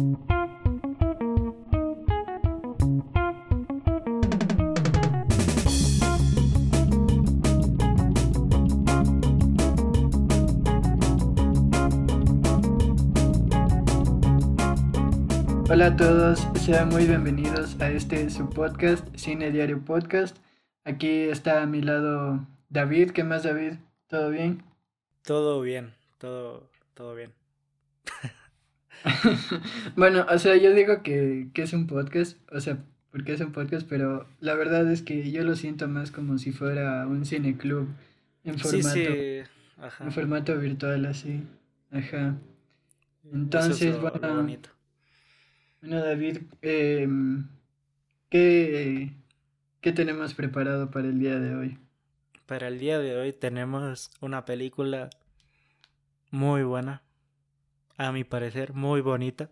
Hola a todos, sean muy bienvenidos a este su podcast, Cine Diario Podcast. Aquí está a mi lado David. ¿Qué más, David? ¿Todo bien? Todo bien, todo, todo bien. bueno, o sea, yo digo que, es un podcast, o sea, porque es un podcast, pero la verdad es que yo lo siento más como si fuera un cineclub en formato, En formato virtual así. Ajá. Entonces, bueno. Bueno, David, em, ¿qué, ¿qué tenemos preparado para el día de hoy? Para el día de hoy tenemos una película muy buena, a mi parecer, muy bonita,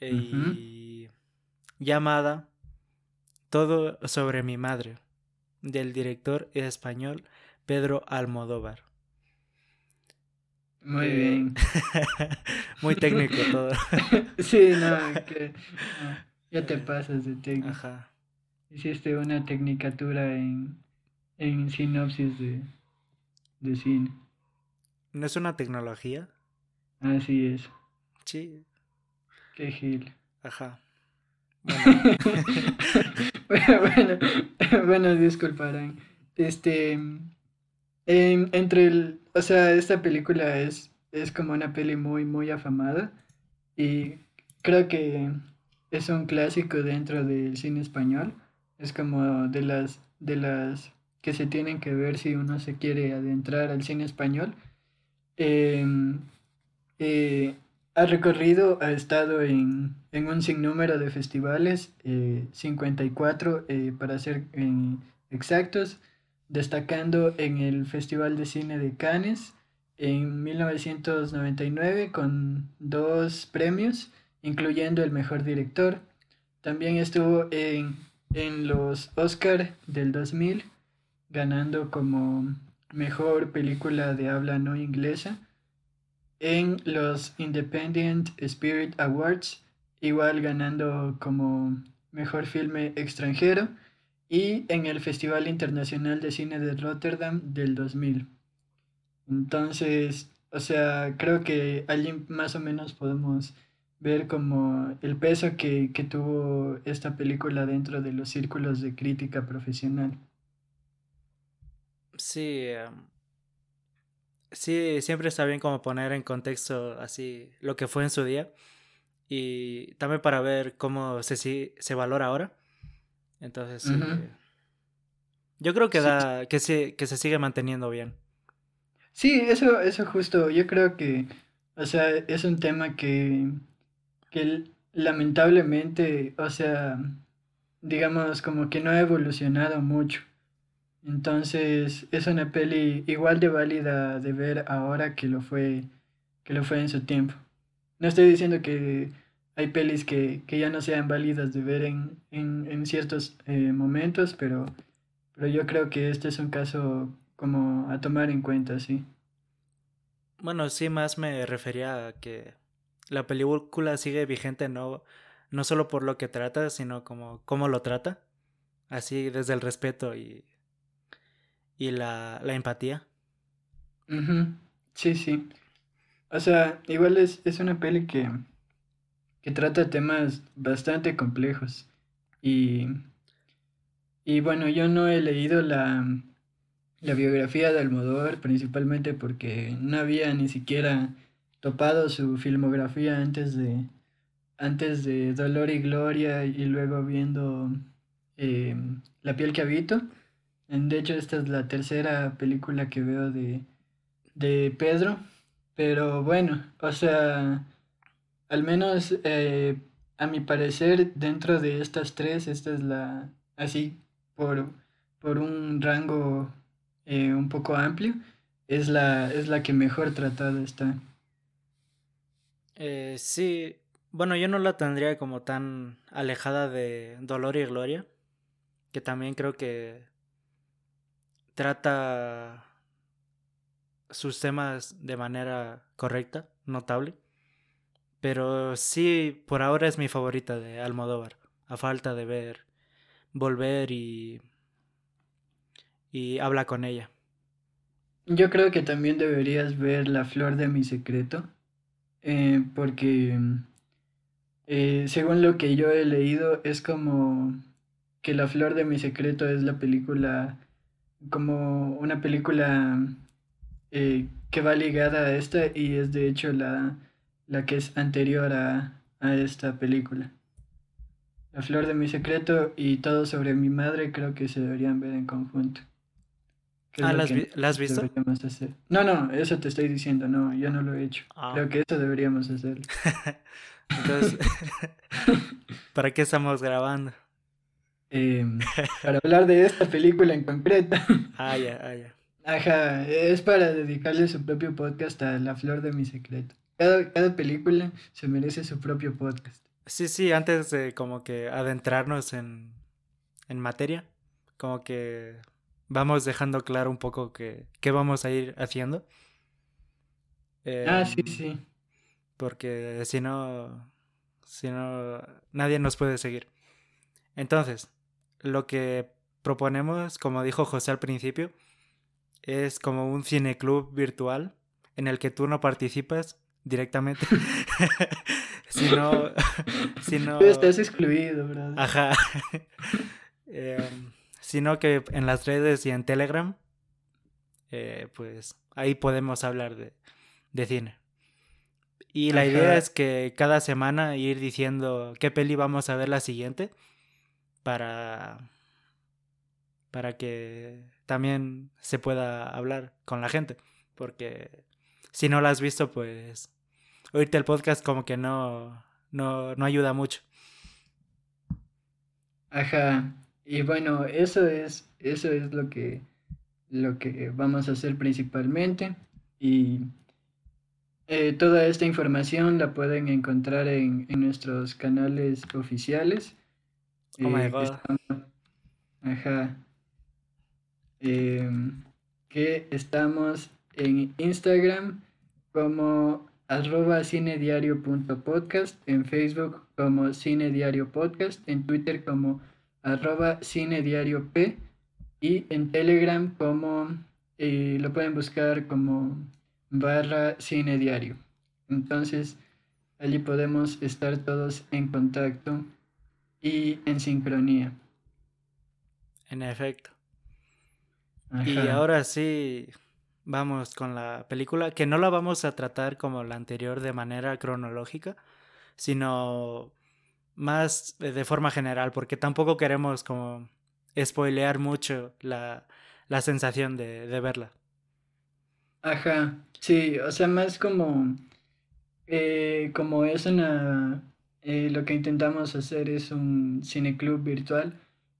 y llamada Todo sobre mi madre, del director español Pedro Almodóvar. Muy eh, bien. muy técnico todo. sí, no, que ya te pasas de técnico. Ajá. Hiciste una tecnicatura en, en sinopsis de, de cine. ¿No es una tecnología? Así es. Sí. Qué gil. Ajá. Bueno, bueno, bueno, disculparán. Este, entre el, o sea, esta película es, es como una peli muy, muy afamada y creo que es un clásico dentro del cine español. Es como de las, de las que se tienen que ver si uno se quiere adentrar al cine español. Em, eh, ha recorrido, ha estado en, en un sinnúmero de festivales, 54 eh, eh, para ser exactos destacando en el Festival de Cine de Cannes en 1999 con dos premios, incluyendo el mejor director. También estuvo en, en los Oscar del 2000, ganando como mejor película de habla no inglesa. En los Independent Spirit Awards, igual ganando como mejor filme extranjero y en el Festival Internacional de Cine de Rotterdam del 2000. Entonces, o sea, creo que allí más o menos podemos ver como el peso que, tuvo esta película dentro de los círculos de crítica profesional. Sí, sí, siempre está bien como poner en contexto así lo que fue en su día y también para ver cómo se, se valora ahora. Entonces, eh, yo creo que da, que se, que se sigue manteniendo bien. Sí, eso, eso justo, yo creo que, o sea, es un tema que, que lamentablemente, o sea, digamos, como que no ha evolucionado mucho. Entonces, es una peli igual de válida de ver ahora que lo fue, que lo fue en su tiempo. No estoy diciendo que hay pelis que, ya no sean válidas de ver en, ciertos eh, momentos, pero, pero yo creo que este es un caso como a tomar en cuenta, sí. Bueno, sí, más me refería a que la película sigue vigente no, no solo por lo que trata, sino como cómo lo trata, así desde el respeto y, y la, empatía. Sí, sí. O sea, igual es, es una peli que que trata temas bastante complejos. Y, y bueno, yo no he leído la, la biografía de Almodóvar, principalmente porque no había ni siquiera topado su filmografía antes de, antes de Dolor y Gloria y luego viendo eh, La piel que habito. De hecho, esta es la tercera película que veo de, de Pedro. Pero bueno, o sea, al menos eh, a mi parecer, dentro de estas tres, esta es la, así, por, por un rango eh, un poco amplio, es la, es la que mejor tratada está. Eh, sí, bueno, yo no la tendría como tan alejada de Dolor y Gloria, que también creo que trata sus temas de manera correcta, notable Pero sí, por ahora es mi favorita de Almodóvar. A falta de ver, volver y. y habla con ella. Yo creo que también deberías ver La Flor de mi Secreto. eh, porque eh, según lo que yo he leído, es como que La Flor de mi Secreto es la película, como una película eh, que va ligada a esta y es de hecho la, la que es anterior a, a esta película. La Flor de mi Secreto y Todo sobre mi madre creo que se deberían ver en conjunto. ¿Qué es Ah, ¿la has, vi- visto? hacer? No, no, eso te estoy diciendo, no, yo no lo he hecho. Ah. Creo que eso deberíamos hacer. Entonces, ¿para qué estamos grabando? Em, para hablar de esta película en concreto. Ah, ya, ah, ya. Ajá, es para dedicarle su propio podcast a La Flor de mi Secreto. Cada, cada película se merece su propio podcast. Sí, sí, antes de como que adentrarnos en, en materia, como que vamos dejando claro un poco que, qué vamos a ir haciendo. Ah, sí, Em, sí. porque si no, si no, nadie nos puede seguir. Entonces, lo que proponemos, como dijo José al principio, es como un cineclub virtual en el que tú no participas directamente, sino, sino, Tú estás excluido, ¿verdad? ajá, Em, sino que en las redes y en Telegram, eh, pues ahí podemos hablar de, de cine. Y la idea es que cada semana ir diciendo qué peli vamos a ver la siguiente para para que también se pueda hablar con la gente, porque si no la has visto, pues oírte el podcast como que no no no ayuda mucho. Ajá. Y bueno, eso es, eso es lo que, lo que vamos a hacer principalmente. Y eh, toda esta información la pueden encontrar en, en nuestros canales oficiales. Oh my que god. estamos, ajá. em, que estamos en Instagram como arroba cinediario.podcast, en Facebook como cinediario podcast, en Twitter como arroba cinediariop y en Telegram como eh, lo pueden buscar como barra cinediario. Entonces allí podemos estar todos en contacto y en sincronía. En efecto. Y Ajá. ahora sí, vamos con la película, que no la vamos a tratar como la anterior de manera cronológica, sino más de de forma general, porque tampoco queremos como spoilear mucho la, la sensación de, de verla. Ajá, sí, o sea, más como, eh, como es una, eh, lo que intentamos hacer es un cineclub virtual,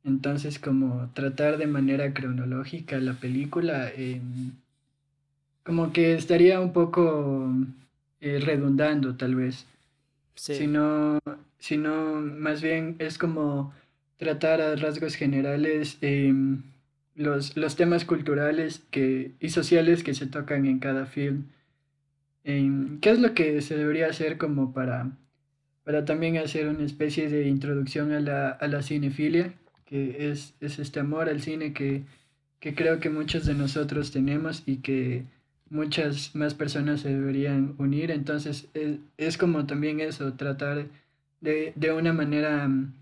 entonces como tratar de manera cronológica la película, eh, como que estaría un poco eh, redundando tal vez, Sí, sino, sino más bien es como tratar a rasgos generales los, los temas culturales que, y sociales que se tocan en cada film. ¿qué es lo que se debería hacer como para, para también hacer una especie de introducción a la, a la cinefilia, que es, es este amor al cine que, que creo que muchos de nosotros tenemos y que muchas más personas se deberían unir. Entonces es, es como también eso, tratar de, de una manera mm,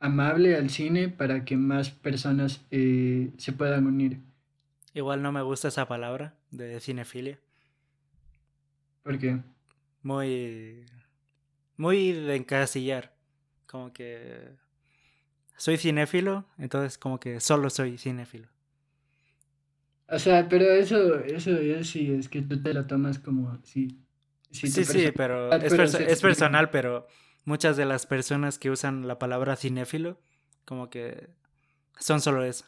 amable al cine para que más personas eh, se puedan unir. igual no me gusta esa palabra de cinefilia. Porque, Muy, muy de encasillar. Como que soy cinéfilo, entonces como que solo soy cinéfilo. o sea, pero eso, eso es si es que tú te lo tomas como si tu Sí, sí, pero personalidad es, perso- es personal, pero muchas de las personas que usan la palabra cinéfilo, como que son solo eso.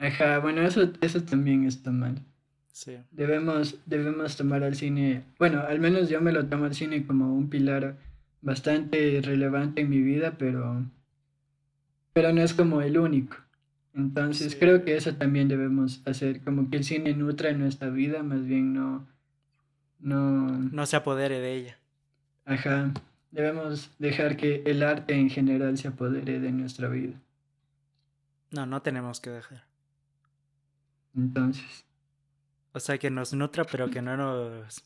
Ajá, bueno, eso, eso también está mal. Sí. Debemos, debemos tomar al cine, bueno, al menos yo me lo tomo al cine como un pilar bastante relevante en mi vida, pero, pero no es como el único. Entonces Sí. creo que eso también debemos hacer, como que el cine nutra nuestra vida, más bien no, no, No se apodere de ella. Ajá. Debemos dejar que el arte en general se apodere de nuestra vida. No, no tenemos que dejar. Entonces. O sea, que nos nutra, pero que no nos.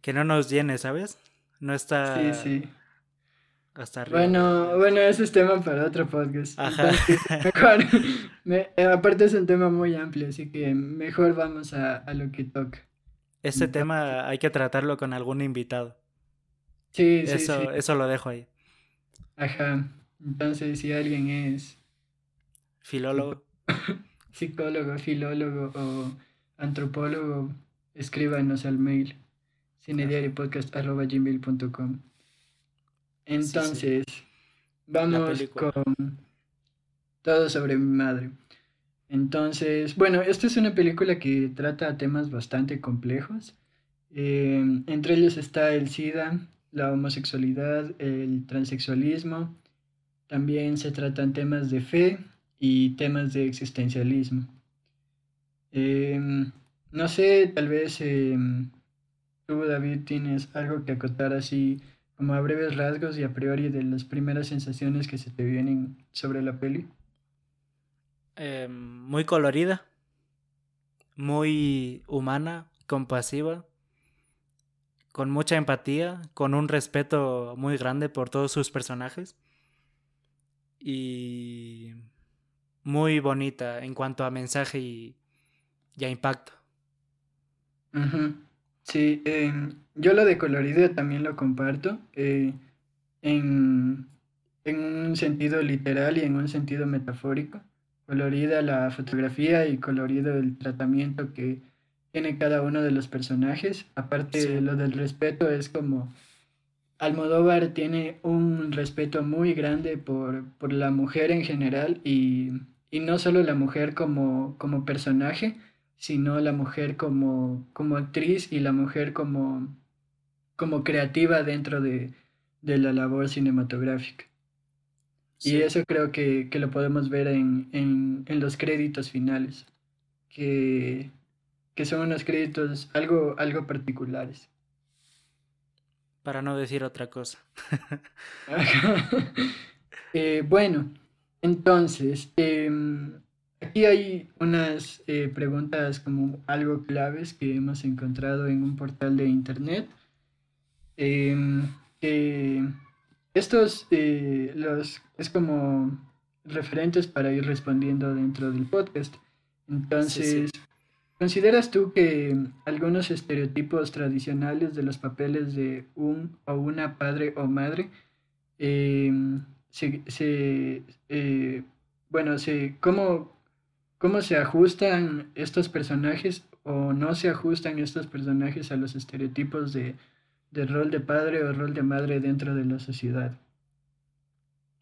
que no nos llene, ¿sabes? No está. Sí, sí. Hasta arriba. Bueno, bueno, ese es tema para otro podcast. Ajá. mejor. Aparte es un tema muy amplio, así que mejor vamos a, a lo que toca. Ese tema hay que tratarlo con algún invitado. Sí, sí, eso, sí. Eso lo dejo ahí. Ajá. Entonces, si alguien es filólogo, psicólogo, filólogo o antropólogo, escríbanos al mail cinediariopodcast.gmail.com Entonces, vamos con todo sobre mi madre. Entonces, bueno, esta es una película que trata temas bastante complejos. Eh, entre ellos está el SIDA, la homosexualidad, el transexualismo. También se tratan temas de fe y temas de existencialismo. Em, no sé, tal vez em, tú, David, tienes algo que acotar así como a breves rasgos y a priori de las primeras sensaciones que se te vienen sobre la peli. Em, muy colorida, muy humana, compasiva, con mucha empatía, con un respeto muy grande por todos sus personajes y muy bonita en cuanto a mensaje y, a impacto. Sí, em, yo lo de colorido también lo comparto eh, en, en un sentido literal y en un sentido metafórico. Colorida la fotografía y colorido el tratamiento que tiene cada uno de los personajes. Aparte de lo del respeto, es como Almodóvar tiene un respeto muy grande por, por la mujer en general y, y, no solo la mujer como, como personaje, sino la mujer como, como actriz y la mujer como, como creativa dentro de, de la labor cinematográfica. Y eso creo que, que lo podemos ver en, en, en, los créditos finales, que, que son unos créditos algo, algo particulares. Para no decir otra cosa. eh, bueno, entonces, eh, aquí hay unas eh, preguntas como algo claves que hemos encontrado en un portal de internet. Em, estos eh, los es como referentes para ir respondiendo dentro del podcast. Entonces, ¿consideras tú que algunos estereotipos tradicionales de los papeles de un o una padre o madre em, se, se eh, bueno, se, ¿cómo, ¿cómo se ajustan estos personajes o no se ajustan estos personajes a los estereotipos de, de rol de padre o rol de madre dentro de la sociedad?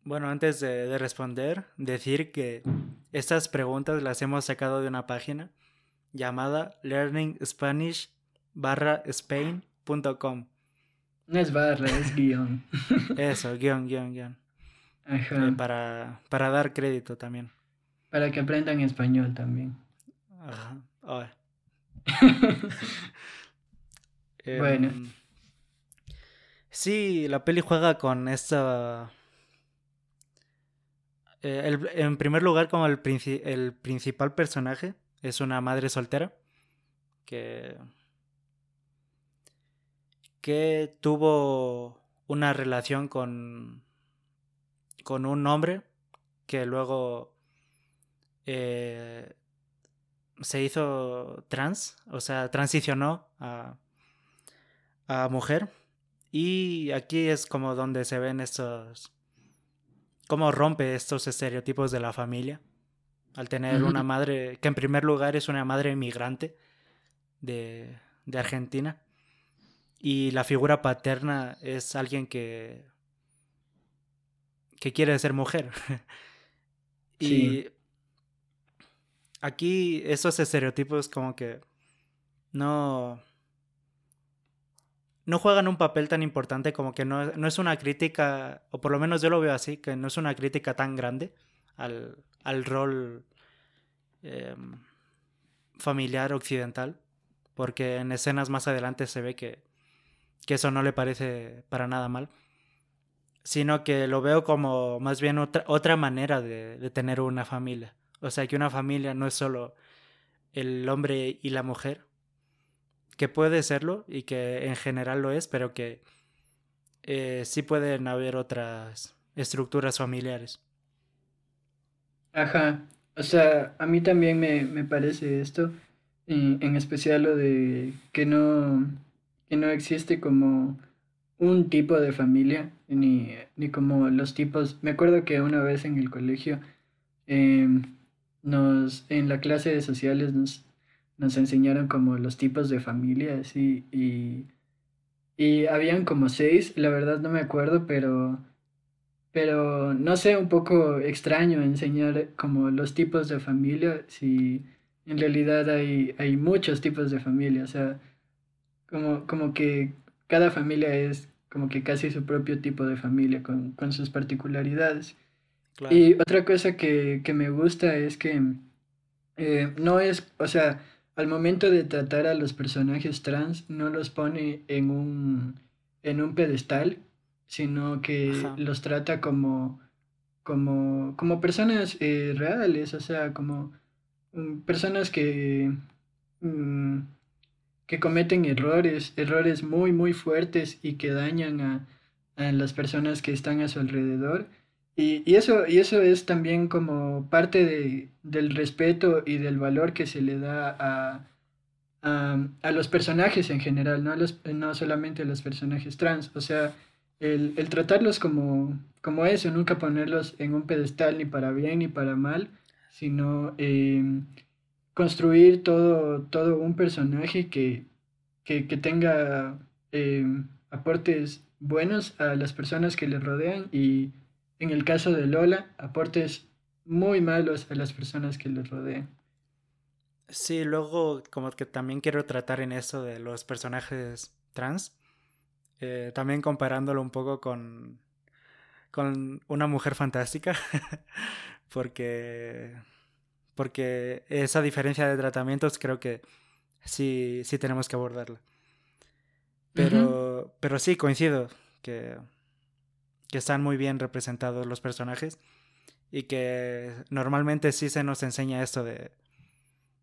Bueno, antes de, responder, decir que estas preguntas las hemos sacado de una página llamada learningspanish spain.com. No es barra, es guion. Eso, guion, guion, guion. Ajá. Eh, para, para dar crédito también. Para que aprendan español también. Ajá. Oh. bueno. Em, sí, la peli juega con esta eh, en primer lugar, como el, el principal personaje es una madre soltera que, que tuvo una relación con, con un hombre que luego eh, se hizo trans, o sea, transicionó a, a mujer. Y aquí es como donde se ven estos cómo rompe estos estereotipos de la familia al tener una madre que en primer lugar es una madre migrante de, de Argentina y la figura paterna es alguien que que quiere ser mujer. Y aquí esos estereotipos como que no no juegan un papel tan importante como que no, no, es una crítica, o por lo menos yo lo veo así, que no es una crítica tan grande al, al rol eh, familiar occidental, porque en escenas más adelante se ve que, que eso no le parece para nada mal, sino que lo veo como más bien otra, otra manera de, de tener una familia. O sea, que una familia no es solo el hombre y la mujer, que puede serlo y que en general lo es, pero que eh, sí pueden haber otras estructuras familiares. Ajá, o sea, a mí también me, me parece esto, y en especial lo de que no, que no existe como un tipo de familia, ni, ni como los tipos. Me acuerdo que una vez en el colegio, em, nos, en la clase de sociales nos, nos enseñaron como los tipos de familias y, y, y habían como seis, la verdad no me acuerdo, pero pero no sé, un poco extraño enseñar como los tipos de familia, si en realidad hay, hay muchos tipos de familia, o sea, como, como que cada familia es como que casi su propio tipo de familia con, con sus particularidades. Y otra cosa que, que me gusta es que eh, no es, o sea, al momento de tratar a los personajes trans, no los pone en un, en un pedestal, sino que los trata como, como, como personas eh, reales, o sea, como mm, personas que, mm, que cometen errores, errores muy, muy fuertes y que dañan a, a las personas que están a su alrededor. Y, y, eso, y eso es también como parte de, del respeto y del valor que se le da a, a, a los personajes en general, no, a los, no solamente a los personajes trans. O sea, el, el tratarlos como, como eso, nunca ponerlos en un pedestal ni para bien ni para mal, sino em, construir todo, todo un personaje que, que, que tenga em, aportes buenos a las personas que le rodean y en el caso de Lola, aportes muy malos a las personas que le rodean. Sí, luego como que también quiero tratar en eso de los personajes trans, eh, también comparándolo un poco con, con una mujer fantástica, porque, porque esa diferencia de tratamientos creo que sí, sí tenemos que abordarla. Pero, pero sí, coincido que, que están muy bien representados los personajes y que normalmente sí se nos enseña esto de...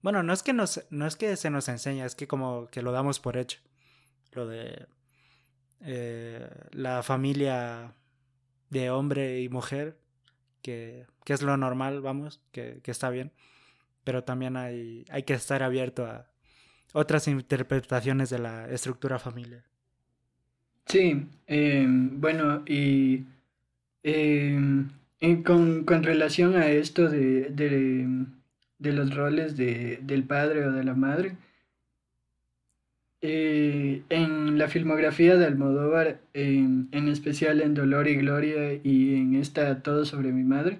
Bueno, no es que, nos, no es que se nos enseña, es que como que lo damos por hecho. Lo de eh, la familia de hombre y mujer, que, que es lo normal, vamos, que, que, está bien, pero también hay, hay que estar abierto a otras interpretaciones de la estructura familiar. Sí, eh, bueno, y eh, con, con, relación a esto de, de, de los roles de, del padre o de la madre, eh, en la filmografía de Almodóvar, en, en especial en Dolor y Gloria y en esta Todo sobre mi madre,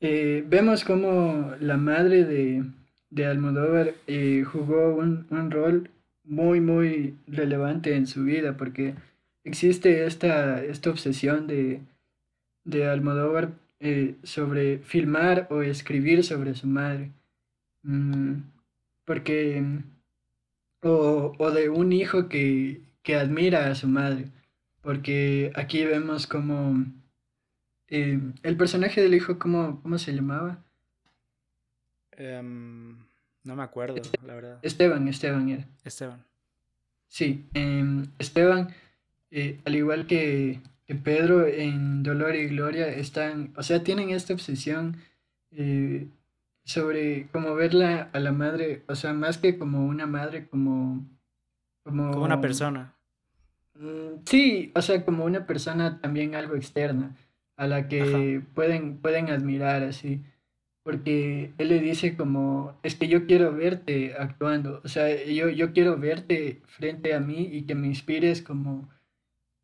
eh, vemos como la madre de, de Almodóvar eh, jugó un, un, rol muy, muy relevante en su vida, porque existe esta, esta obsesión de, de Almodóvar eh, sobre filmar o escribir sobre su madre. Mm, porque o, o de un hijo que, que admira a su madre, porque aquí vemos como eh, el personaje del hijo, ¿cómo, cómo se llamaba? Um, no me acuerdo, la verdad. Esteban, Esteban era. Esteban. Sí, eh, Esteban, eh, al igual que, que, Pedro en Dolor y Gloria, están, o sea, tienen esta obsesión eh, sobre cómo verla a la madre, o sea, más que como una madre, como... Como, como una persona. Mm, sí, o sea, como una persona también algo externa, a la que pueden, pueden admirar así. Porque él le dice como, es que yo quiero verte actuando, o sea, yo, yo quiero verte frente a mí y que me inspires como,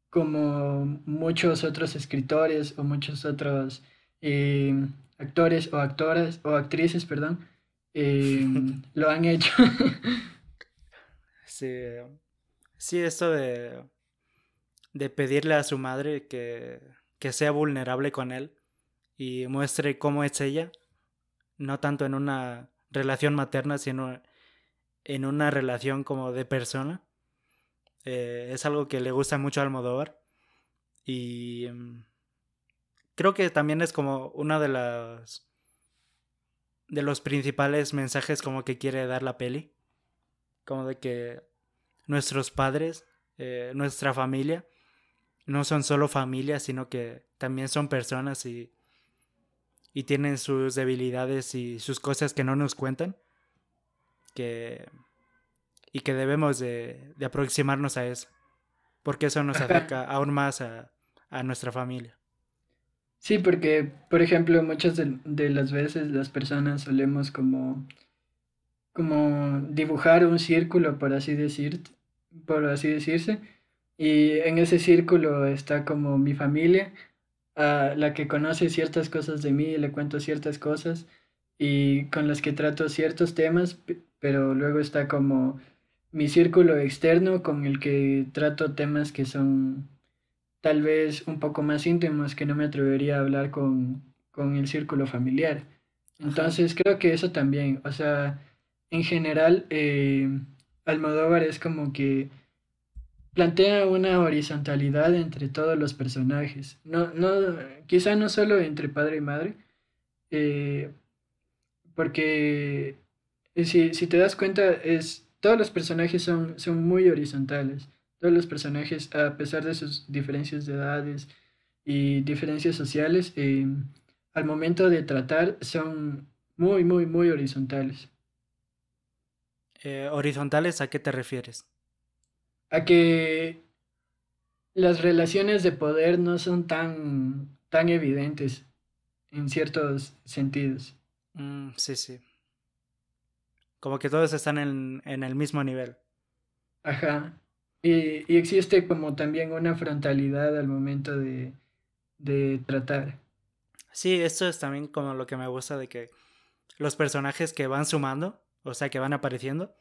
como muchos otros escritores o muchos otros eh, actores o actoras o actrices, perdón, eh, lo han hecho. sí, sí, esto de, de pedirle a su madre que, que sea vulnerable con él y muestre cómo es ella, no tanto en una relación materna, sino en una relación como de persona. Eh, es algo que le gusta mucho a Almodóvar. Y em, creo que también es como una de las de los principales mensajes como que quiere dar la peli. Como de que nuestros padres, eh, nuestra familia, no son solo familia, sino que también son personas y, y tienen sus debilidades y sus cosas que no nos cuentan. Que, y que debemos de, de aproximarnos a eso. Porque eso nos acerca aún más a, a nuestra familia. Sí, porque, por ejemplo, muchas de, las veces las personas solemos como, como dibujar un círculo, por así decir, así decirse, y en ese círculo está como mi familia, a la que conoce ciertas cosas de mí, le cuento ciertas cosas y con las que trato ciertos temas, pero luego está como mi círculo externo con el que trato temas que son tal vez un poco más íntimos que no me atrevería a hablar con, el círculo familiar. Entonces creo que eso también, o sea, en general, eh, Almodóvar es como que plantea una horizontalidad entre todos los personajes. No, no, quizá no solo entre padre y madre, eh, porque si, si, te das cuenta, es, todos los personajes son, son muy horizontales. Todos los personajes, a pesar de sus diferencias de edades y diferencias sociales, eh, al momento de tratar son muy, muy, muy horizontales. ¿Horizontales a qué te refieres? a que las relaciones de poder no son tan, tan evidentes en ciertos sentidos. Mm, sí, sí. Como que todos están en, el mismo nivel. Ajá. Y, y, existe como también una frontalidad al momento de, de tratar. Sí, esto es también como lo que me gusta de que los personajes que van sumando, o sea, que van apareciendo,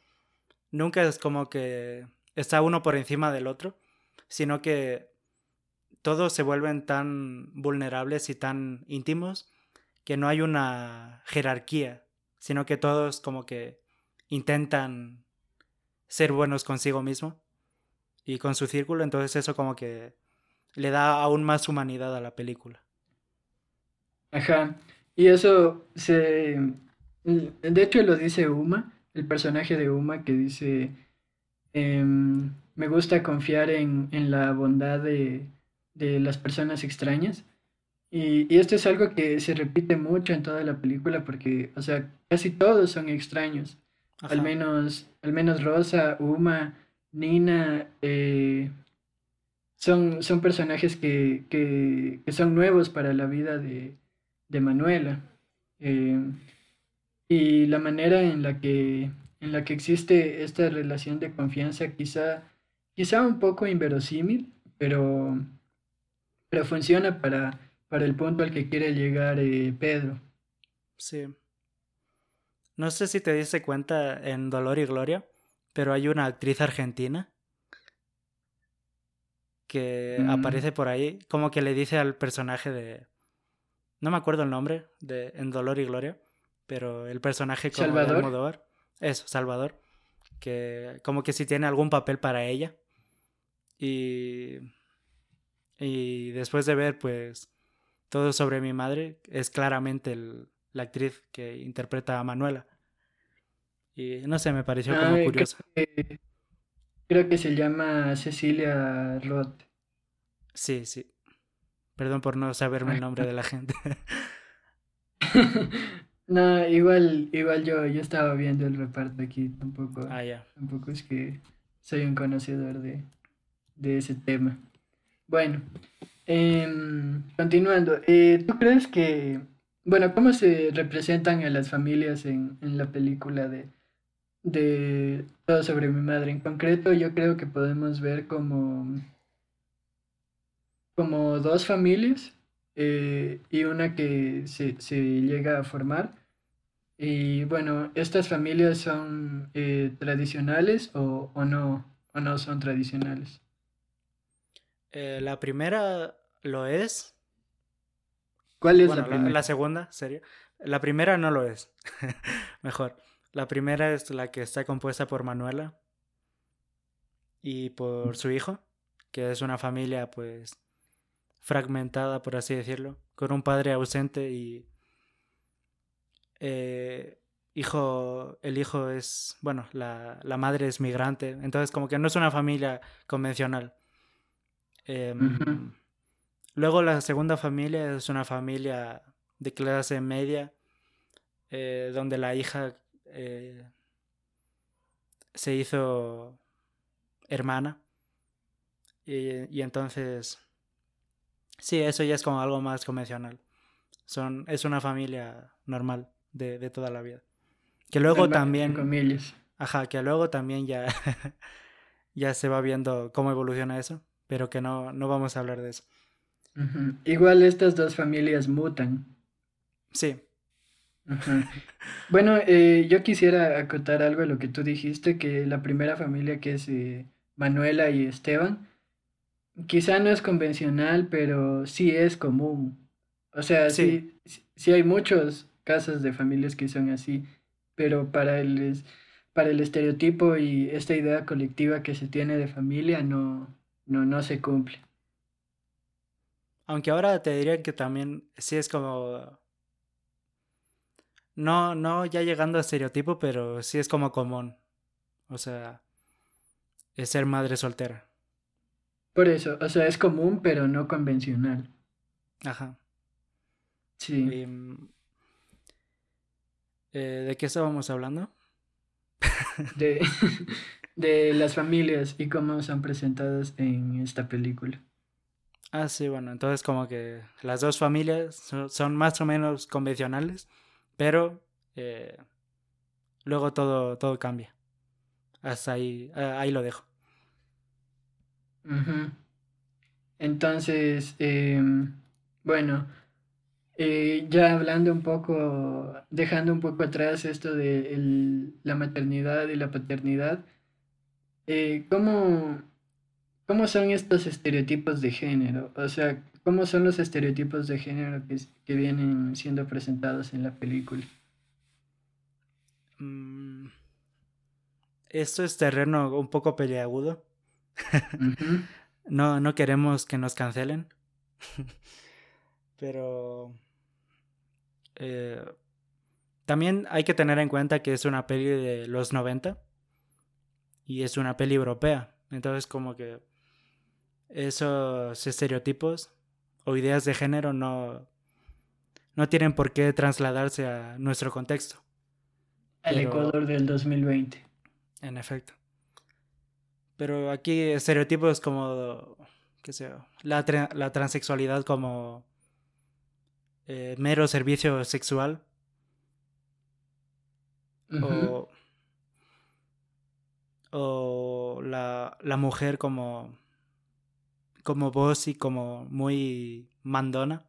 nunca es como que está uno por encima del otro, sino que todos se vuelven tan vulnerables y tan íntimos que no hay una jerarquía, sino que todos como que intentan ser buenos consigo mismo y con su círculo, entonces eso como que le da aún más humanidad a la película. Ajá, y eso se... De hecho lo dice Uma, el personaje de Uma que dice Em, me gusta confiar en, la bondad de, las personas extrañas. Y, esto es algo que se repite mucho en toda la película porque, o sea, casi todos son extraños. Al menos, al menos Rosa, Uma, Nina, eh, son, son personajes que, son nuevos para la vida de, Manuela. Em, y la manera en la que en la que existe esta relación de confianza quizá, quizá un poco inverosímil, pero, pero funciona para, para el punto al que quiere llegar eh, Pedro. Sí. No sé si te diste cuenta en Dolor y Gloria, pero hay una actriz argentina que mm. aparece por ahí, como que le dice al personaje de... No me acuerdo el nombre de en Dolor y Gloria, pero el personaje como Salvador. Eso, Salvador. Que como que si tiene algún papel para ella. Y. Y después de ver, pues. Todo sobre mi madre, es claramente la actriz que interpreta a Manuela. Y no sé, me pareció como curioso. Creo que, se llama Cecilia Roth. Sí, sí. Perdón por no saberme el nombre de la gente. No, igual, igual yo, yo estaba viendo el reparto aquí, tampoco, ah, ya. tampoco es que soy un conocedor de, ese tema. Bueno, em, continuando, eh, ¿tú crees que, bueno, cómo se representan a las familias en, en la película de, de Todo sobre mi madre? En concreto, yo creo que podemos ver como, como dos familias eh, y una que se, se, llega a formar. Y bueno, ¿estas familias son eh, tradicionales o, o, no, o no son tradicionales? Eh, la primera lo es. ¿Cuál es la primera? La, segunda, sería. La primera no lo es. Mejor. La primera es la que está compuesta por Manuela. y por su hijo, que es una familia pues fragmentada, por así decirlo, con un padre ausente y eh, hijo, el hijo es, bueno, la, la, madre es migrante, entonces como que no es una familia convencional. Em, luego la segunda familia es una familia de clase media, eh, donde la hija eh, se hizo hermana. Y, y, entonces, sí, eso ya es como algo más convencional. Son, es una familia normal de, de toda la vida. Que luego también... Ajá, que luego también ya, ya se va viendo cómo evoluciona eso, pero que no, no vamos a hablar de eso. Igual estas dos familias mutan. Sí. Bueno, eh, yo quisiera acotar algo a lo que tú dijiste, que la primera familia que es eh, Manuela y Esteban, quizá no es convencional, pero sí es común. O sea, sí, sí, hay muchos casos de familias que son así pero para el, para el estereotipo y esta idea colectiva que se tiene de familia no, no, no se cumple. Aunque ahora te diría que también sí es como... No, no ya llegando a estereotipo, pero sí es como común. O sea, es ser madre soltera. Por eso, o sea, es común, pero no convencional. Ajá. Sí. Mm, eh, ¿De qué estábamos hablando? De, de las familias y cómo son presentadas en esta película. Ah, sí, bueno, entonces como que las dos familias son, más o menos convencionales, pero eh, luego todo, todo cambia. Hasta ahí, ahí lo dejo. Entonces, em, bueno, eh, ya hablando un poco, dejando un poco atrás esto de la maternidad y la paternidad, eh, ¿cómo, ¿cómo son estos estereotipos de género? O sea, ¿cómo son los estereotipos de género que, que vienen siendo presentados en la película? Mm, esto es terreno un poco peleagudo. no, no queremos que nos cancelen. Pero eh, también hay que tener en cuenta que es una peli de los 90 y es una peli europea. Entonces como que esos estereotipos o ideas de género no, no tienen por qué trasladarse a nuestro contexto. El Ecuador del 2020. En efecto. Pero aquí estereotipos como, qué sé, la, la transexualidad como eh, mero servicio sexual. O, o la, la, mujer como, como voz y como muy mandona.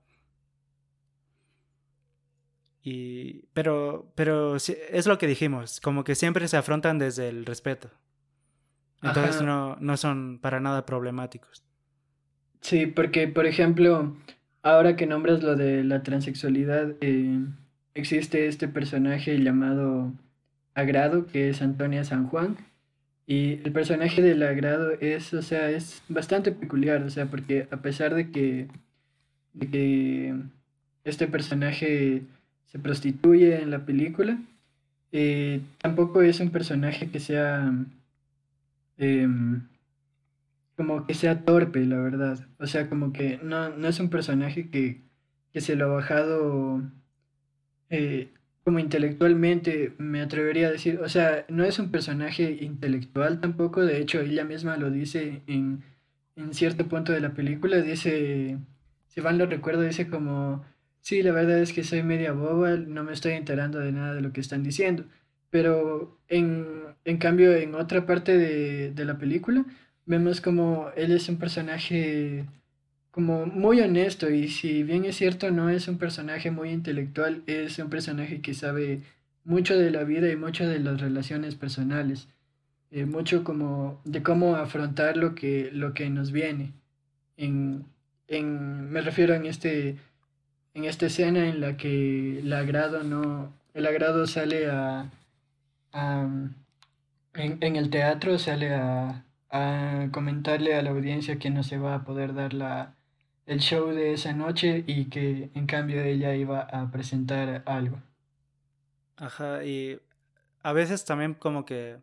Y, pero, pero es lo que dijimos, como que siempre se afrontan desde el respeto. Entonces no, no son para nada problemáticos. Sí, porque, por ejemplo, Ahora que nombras lo de la transexualidad, eh, existe este personaje llamado Agrado, que es Antonia San Juan. Y el personaje del Agrado es, o sea, es bastante peculiar, o sea, porque a pesar de que, de que este personaje se prostituye en la película, eh, tampoco es un personaje que sea em, como que sea torpe, la verdad. O sea, como que no, no es un personaje que, que se lo ha bajado eh, como intelectualmente, me atrevería a decir. O sea, no es un personaje intelectual tampoco. De hecho, ella misma lo dice en, en cierto punto de la película. Dice, si van lo recuerdo, dice como, sí, la verdad es que soy media boba, no me estoy enterando de nada de lo que están diciendo. Pero en, en cambio, en otra parte de, de la película vemos como él es un personaje como muy honesto y si bien es cierto no es un personaje muy intelectual, es un personaje que sabe mucho de la vida y mucho de las relaciones personales, eh, mucho como de cómo afrontar lo que, lo que nos viene. En, en, me refiero en este en esta escena en la que el agrado no el agrado sale a, a en, en el teatro sale a a comentarle a la audiencia que no se va a poder dar la, el show de esa noche y que en cambio ella iba a presentar algo. Ajá, y a veces también como que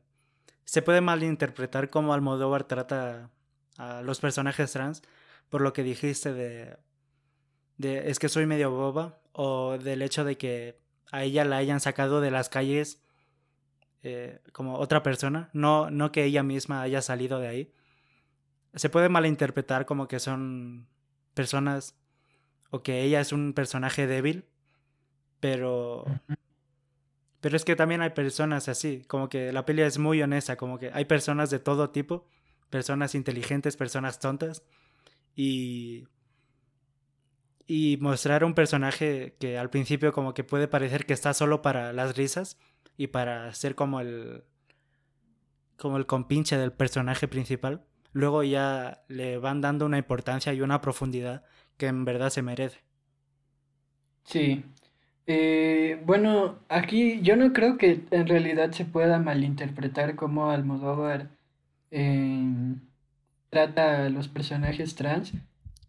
se puede malinterpretar cómo Almodóvar trata a los personajes trans por lo que dijiste de, de es que soy medio boba o del hecho de que a ella la hayan sacado de las calles eh, como otra persona, no, no que ella misma haya salido de ahí. Se puede malinterpretar como que son personas o que ella es un personaje débil, pero pero es que también hay personas así, como que la peli es muy honesta, como que hay personas de todo tipo, personas inteligentes, personas tontas, y, y mostrar un personaje que al principio como que puede parecer que está solo para las risas y para ser como el, como el compinche del personaje principal, luego ya le van dando una importancia y una profundidad que en verdad se merece. Sí, eh, bueno, aquí yo no creo que en realidad se pueda malinterpretar cómo Almodóvar eh, trata a los personajes trans,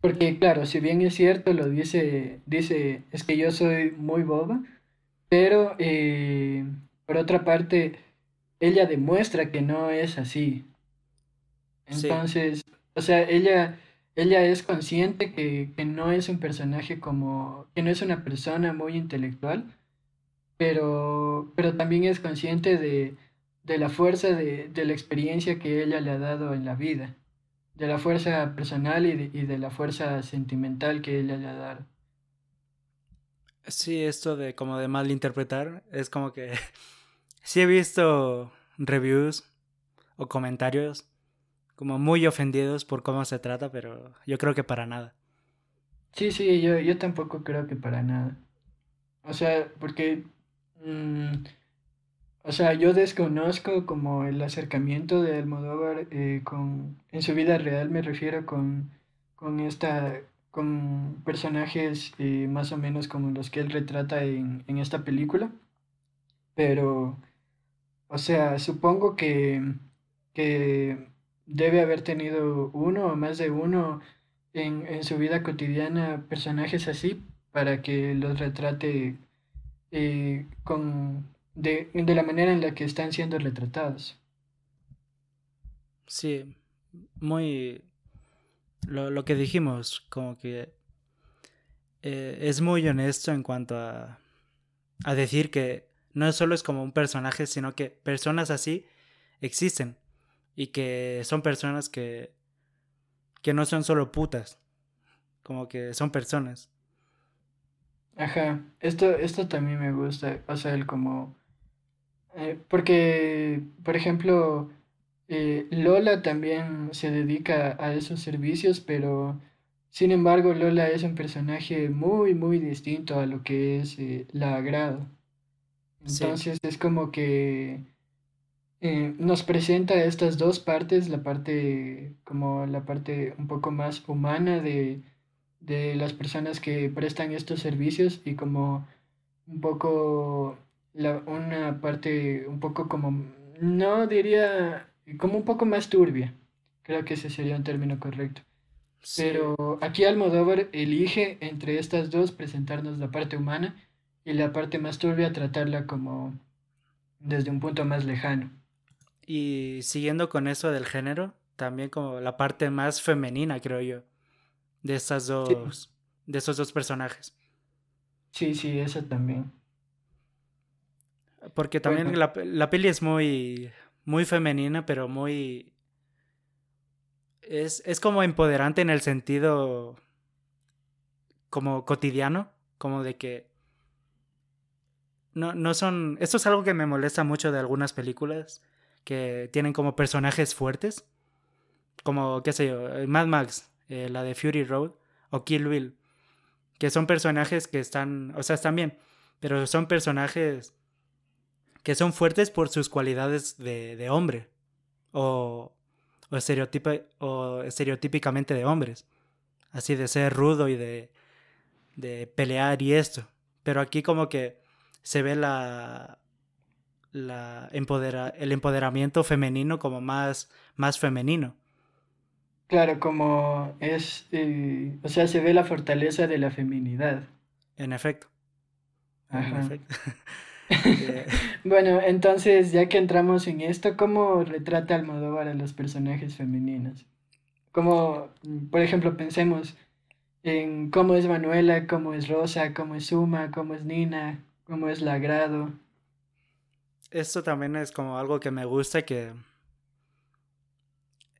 porque claro, si bien es cierto, lo dice, dice, es que yo soy muy boba, pero eh, por otra parte, ella demuestra que no es así. Entonces, o sea, ella ella es consciente que, que no es un personaje como, que no es una persona muy intelectual, pero, pero también es consciente de, de la fuerza de, de la experiencia que ella le ha dado en la vida, de la fuerza personal y de, y de la fuerza sentimental que ella le ha dado. Sí, esto de como de malinterpretar, es como que sí he visto reviews o comentarios como muy ofendidos por cómo se trata, pero yo creo que para nada. Sí, sí, yo, yo tampoco creo que para nada. O sea, porque, mm, o sea, yo desconozco como el acercamiento de Almodóvar eh, con, en su vida real me refiero con, con esta, con personajes eh, más o menos como los que él retrata en, en esta película. Pero, o sea, supongo que, que debe haber tenido uno o más de uno en, en su vida cotidiana personajes así para que los retrate eh, con, de, de la manera en la que están siendo retratados. Sí, muy lo, lo que dijimos, como que eh, es muy honesto en cuanto a, a decir que no solo es como un personaje, sino que personas así existen y que son personas que, que no son solo putas, como que son personas. Ajá, esto, esto también me gusta, o sea, el como... Eh, porque, por ejemplo, eh, Lola también se dedica a esos servicios, pero sin embargo Lola es un personaje muy, muy distinto a lo que es eh, la agrado. Entonces es como que eh, nos presenta estas dos partes, la parte como la parte un poco más humana de, de las personas que prestan estos servicios y como un poco la, una parte un poco como, no diría, como un poco más turbia, creo que ese sería un término correcto. Pero aquí Almodóvar elige entre estas dos presentarnos la parte humana y la parte más turbia tratarla como desde un punto más lejano. Y siguiendo con eso del género, también como la parte más femenina, creo yo, de estas dos, de esos dos personajes. Sí, sí, eso también. Porque también la, la peli es muy, muy femenina, pero muy... Es, es como empoderante en el sentido como cotidiano, como de que no, no son... Esto es algo que me molesta mucho de algunas películas, que tienen como personajes fuertes, como, qué sé yo, eh, Mad Max, eh, la de Fury Road, o Kill Bill, que son personajes que están, o sea, están bien, pero son personajes que son fuertes por sus cualidades de, de hombre, o, o, o estereotípicamente de hombres, así de ser rudo y de, de pelear y esto, pero aquí como que se ve la la empodera el empoderamiento femenino como más, más femenino. Claro, como es, eh, o sea, se ve la fortaleza de la feminidad. En efecto. En efecto. Eh, bueno, entonces, ya que entramos en esto, ¿cómo retrata Almodóvar a los personajes femeninos? Como, por ejemplo, pensemos en cómo es Manuela, cómo es Rosa, cómo es Suma, cómo es Nina, cómo es Lagrado. Esto también es como algo que me gusta que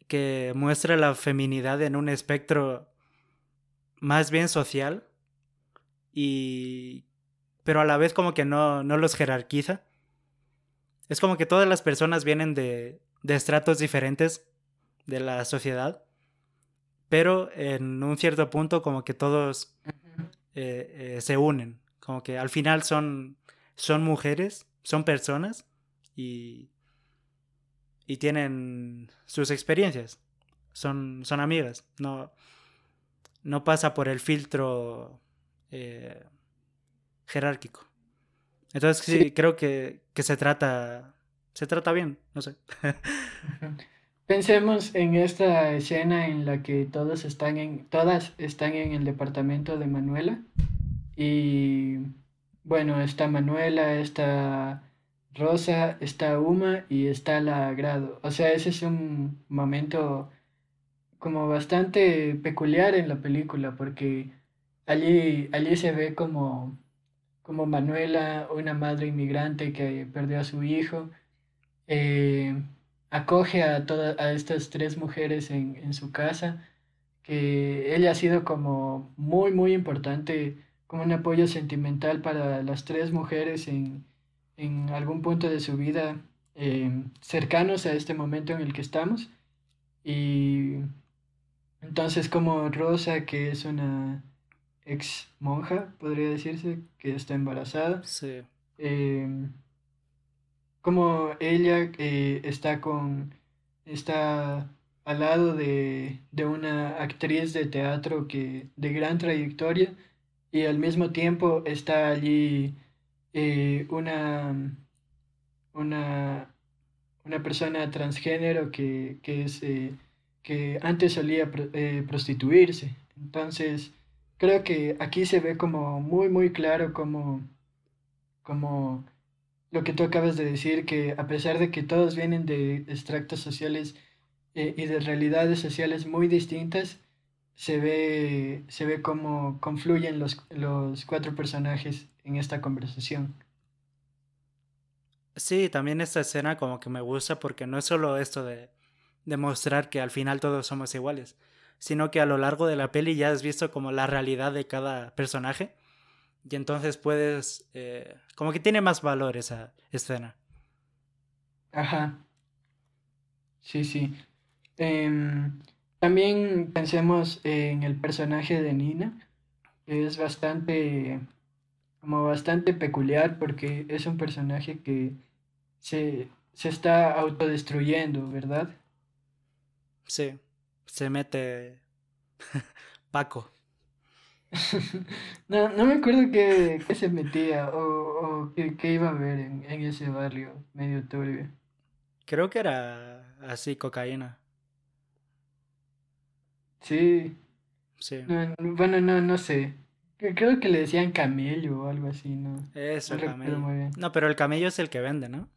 que muestra la feminidad en un espectro más bien social y pero a la vez como que no, no los jerarquiza. Es como que todas las personas vienen de, de estratos diferentes de la sociedad, pero en un cierto punto como que todos eh, eh, se unen, como que al final son, son mujeres, son personas y, y tienen sus experiencias, son, son amigas, no, no pasa por el filtro eh, jerárquico. Entonces sí, creo que, que, se trata se trata bien, no sé. Pensemos en esta escena en la que todos están en todas están en el departamento de Manuela y bueno, está Manuela, está Rosa, está Uma y está la Grado. O sea, ese es un momento como bastante peculiar en la película porque allí allí se ve como como Manuela, una madre inmigrante que perdió a su hijo, eh, acoge a, todas a estas tres mujeres en, en, su casa, que ella ha sido como muy, muy importante, como un apoyo sentimental para las tres mujeres en, en algún punto de su vida eh, cercanos a este momento en el que estamos. Y entonces como Rosa, que es una ex monja, podría decirse, que está embarazada. Sí. Em, como ella eh, está con. está al lado de, de, una actriz de teatro que, de gran trayectoria y al mismo tiempo está allí eh, una, una, una persona transgénero que, que es, eh, que antes solía prostituirse. Entonces, creo que aquí se ve como muy, muy claro como, como lo que tú acabas de decir, que a pesar de que todos vienen de extractos sociales eh, y de realidades sociales muy distintas, se ve, se ve cómo confluyen los, los cuatro personajes en esta conversación. Sí, también esta escena como que me gusta porque no es solo esto de demostrar que al final todos somos iguales, sino que a lo largo de la peli ya has visto como la realidad de cada personaje y entonces puedes, eh, como que tiene más valor esa escena. Ajá. Sí, sí. Em, también pensemos en el personaje de Nina, que es bastante, como bastante peculiar porque es un personaje que se, se está autodestruyendo, ¿verdad? Sí se mete Paco. no, no me acuerdo qué, se metía o, o qué, iba a ver en, ese barrio medio turbio. Creo que era así, cocaína. Sí. Sí. bueno, no, no sé. Creo que le decían camello o algo así, ¿no? Eso, camello. No, pero el camello es el que vende, ¿no?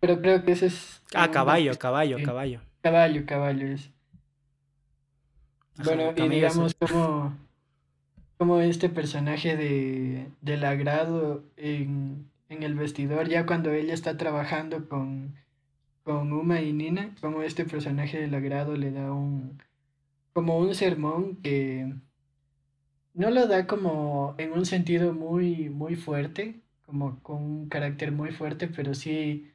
Pero creo que ese es... Ah, caballo, caballo, caballo. Caballo, caballo es. bueno, y digamos como, como este personaje de, del agrado en, en el vestidor, ya cuando ella está trabajando con, con Uma y Nina, como este personaje del agrado le da un como un sermón que no lo da como en un sentido muy muy fuerte, como con un carácter muy fuerte, pero sí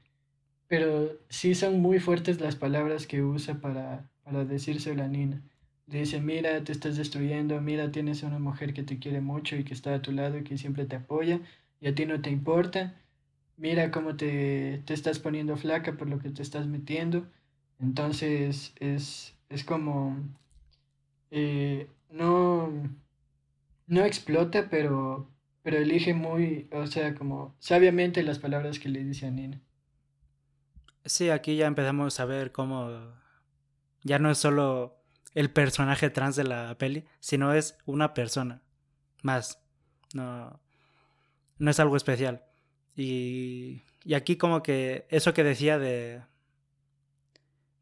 pero sí son muy fuertes las palabras que usa para, para decirse a Nina. Le dice, mira, te estás destruyendo, mira, tienes una mujer que te quiere mucho y que está a tu lado y que siempre te apoya y a ti no te importa. Mira cómo te, te estás poniendo flaca por lo que te estás metiendo. Entonces es, es como, eh, no, no explota, pero, pero elige muy, o sea, como sabiamente las palabras que le dice a Nina. Sí, aquí ya empezamos a ver cómo ya no es solo el personaje trans de la peli, sino es una persona más. No, no es algo especial. Y, y aquí como que eso que decía de,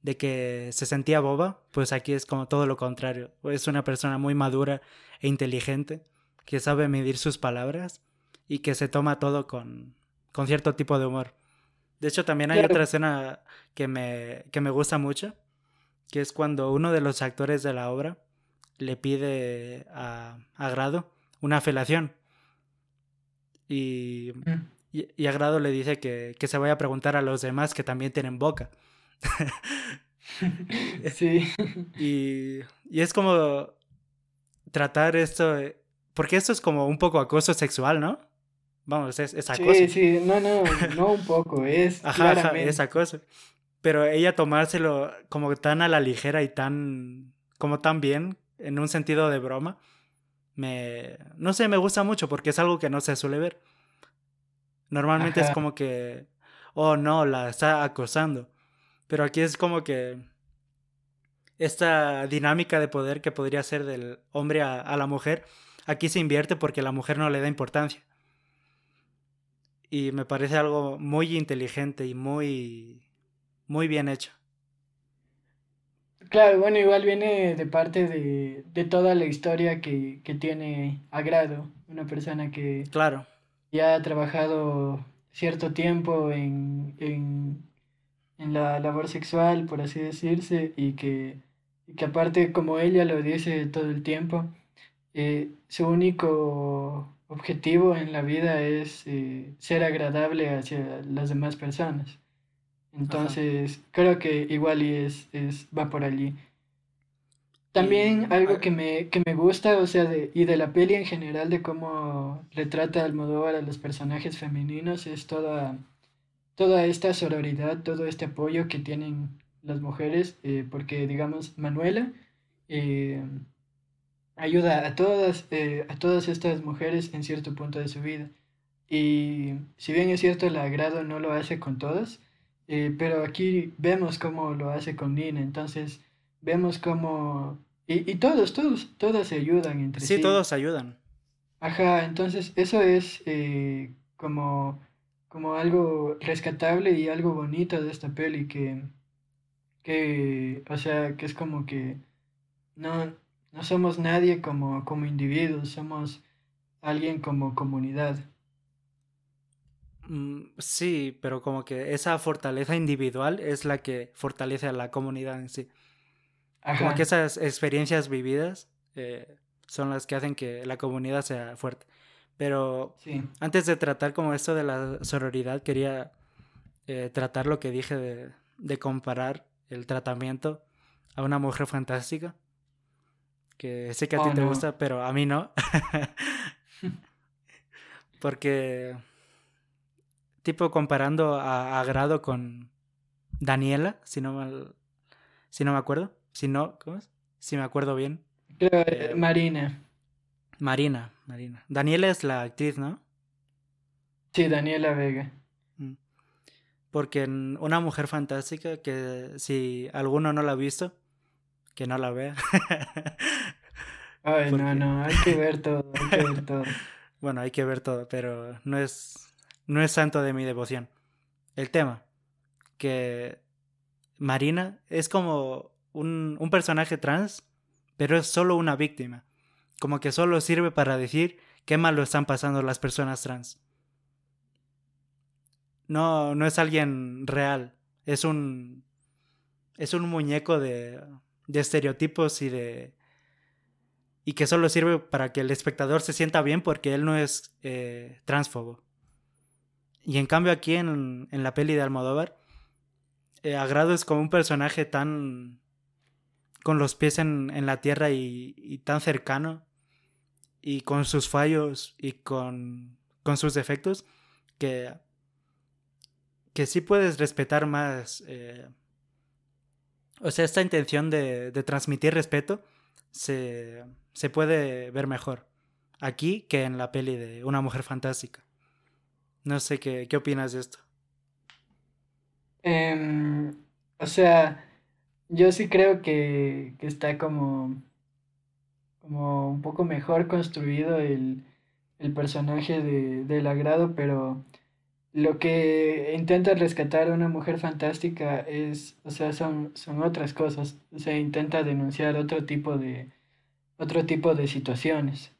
de que se sentía boba, pues aquí es como todo lo contrario. Es una persona muy madura e inteligente, que sabe medir sus palabras y que se toma todo con, con cierto tipo de humor. De hecho, también hay otra escena que me, que me gusta mucho, que es cuando uno de los actores de la obra le pide a, a Grado una felación. Y, mm. Y, a Grado le dice que, que se vaya a preguntar a los demás que también tienen boca. sí. Y, y, es como tratar esto, porque esto es como un poco acoso sexual, ¿no? Vamos, es, es acoso. Sí, sí, no, no, no un poco, es ajá, es acoso. Pero ella tomárselo como tan a la ligera y tan, como tan bien, en un sentido de broma, me, no sé, me gusta mucho porque es algo que no se suele ver. Normalmente es como que, oh no, la está acosando. Pero aquí es como que esta dinámica de poder que podría ser del hombre a, la mujer, aquí se invierte porque la mujer no le da importancia. Y me parece algo muy inteligente y muy, muy bien hecho. Claro, bueno, igual viene de parte de, de toda la historia que, que, tiene Agrado, una persona que claro. Ya ha trabajado cierto tiempo en, en en la labor sexual, por así decirse, y que, que aparte, como ella lo dice todo el tiempo, eh, su único objetivo en la vida es eh, ser agradable hacia las demás personas. Entonces, creo que igual y es, es, va por allí. También algo que me, que me gusta, o sea, de, y de la peli en general, de cómo retrata Almodóvar a los personajes femeninos, es toda toda esta sororidad, todo este apoyo que tienen las mujeres, eh, porque digamos, Manuela eh, ayuda a todas, eh, a todas estas mujeres en cierto punto de su vida. Y si bien es cierto, el agrado no lo hace con todas, pero aquí vemos cómo lo hace con Nina, entonces vemos cómo... Y, y todos, todos, todas se ayudan entre sí. Sí, todos ayudan. Ajá, entonces eso es como como algo rescatable y algo bonito de esta peli que, que o sea, que es como que no, no somos nadie como, como individuos, somos alguien como comunidad. Mm, sí, pero como que esa fortaleza individual es la que fortalece a la comunidad en sí. Como que esas experiencias vividas eh, son las que hacen que la comunidad sea fuerte. Pero antes de tratar como esto de la sororidad, quería eh, tratar lo que dije de, de, comparar el tratamiento a una mujer fantástica. Que sé que a ti oh, te gusta, pero a mí no. Porque, tipo, comparando a, a, grado con Daniela, si no, mal, si no me acuerdo. Si no, ¿cómo es? Si me acuerdo bien. Eh, Marina. Marina, Marina. Daniela es la actriz, ¿no? Sí, Daniela Vega. Mm. Porque en Una Mujer Fantástica, que si alguno no la ha visto, que no la vea. Ay, no, no, hay que ver todo, hay que ver todo. bueno, hay que ver todo, pero no es, no es santo de mi devoción. El tema, que Marina es como un, un personaje trans, pero es solo una víctima como que solo sirve para decir qué mal lo están pasando las personas trans. No, no es alguien real, es un es un muñeco de, de estereotipos y de y que solo sirve para que el espectador se sienta bien porque él no es eh, transfobo. Y en cambio aquí en, en la peli de Almodóvar, eh, Agrado es como un personaje tan con los pies en, en la tierra y, y, tan cercano y con sus fallos y con, con sus defectos que, que sí puedes respetar más. Eh, o sea, esta intención de, de transmitir respeto se, se, puede ver mejor. aquí que en la peli de Una Mujer Fantástica. No sé qué, qué opinas de esto. Em, o sea, yo sí creo que, que está como, como un poco mejor construido el, el personaje de, del agrado, pero lo que intenta rescatar una mujer fantástica es, o sea, son, son otras cosas. O sea, intenta denunciar otro tipo de, otro tipo de situaciones.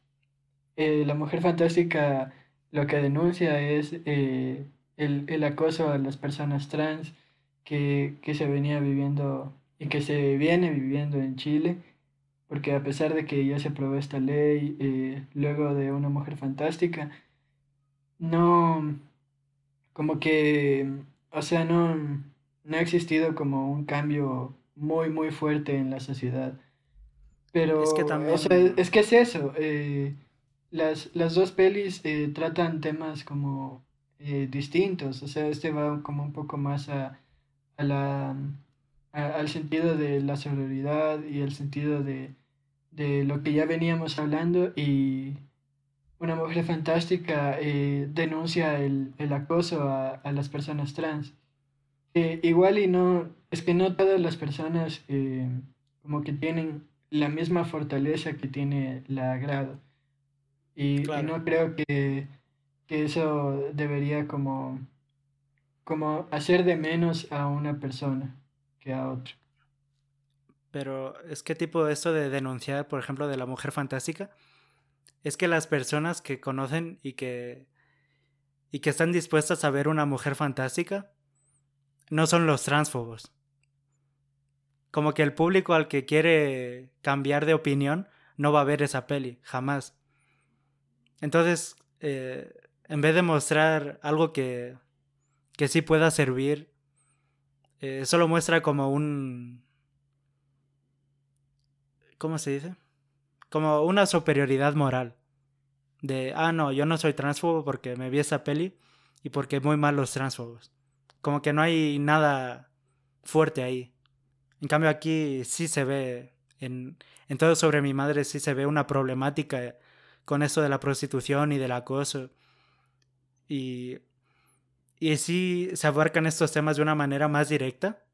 Eh, la mujer fantástica lo que denuncia es eh, el, el, acoso a las personas trans que, que se venía viviendo y que se viene viviendo en Chile, porque a pesar de que ya se aprobó esta ley eh, luego de una mujer fantástica, no, como que, o sea, no, no ha existido como un cambio muy, muy fuerte en la sociedad. Pero, Es que o sea, también, es que es eso. eh, las, las dos pelis eh, tratan temas como eh, distintos. O sea, este va como un poco más a, a la, al sentido de la sororidad y el sentido de, de lo que ya veníamos hablando. Y una mujer fantástica eh, denuncia el, el acoso a, a las personas trans. Eh, igual y no, es que no todas las personas eh, como que tienen la misma fortaleza que tiene la grado. Y, y no creo que, que eso debería como, como hacer de menos a una persona pero es que tipo esto de denunciar, por ejemplo, de la mujer fantástica, es que las personas que conocen y que, y que están dispuestas a ver una mujer fantástica no son los transfobos. Como que el público al que quiere cambiar de opinión no va a ver esa peli, jamás. Entonces, eh, en vez de mostrar algo que, que sí pueda servir, eh, solo muestra como un... ¿Cómo se dice? Como una superioridad moral. De, ah, no, yo no soy transfobo porque me vi esa peli y porque muy mal los transfobos. Como que no hay nada fuerte ahí. En cambio aquí sí se ve, en, en todo sobre mi madre sí se ve una problemática con esto de la prostitución y del acoso. Y, y sí se abarcan estos temas de una manera más directa,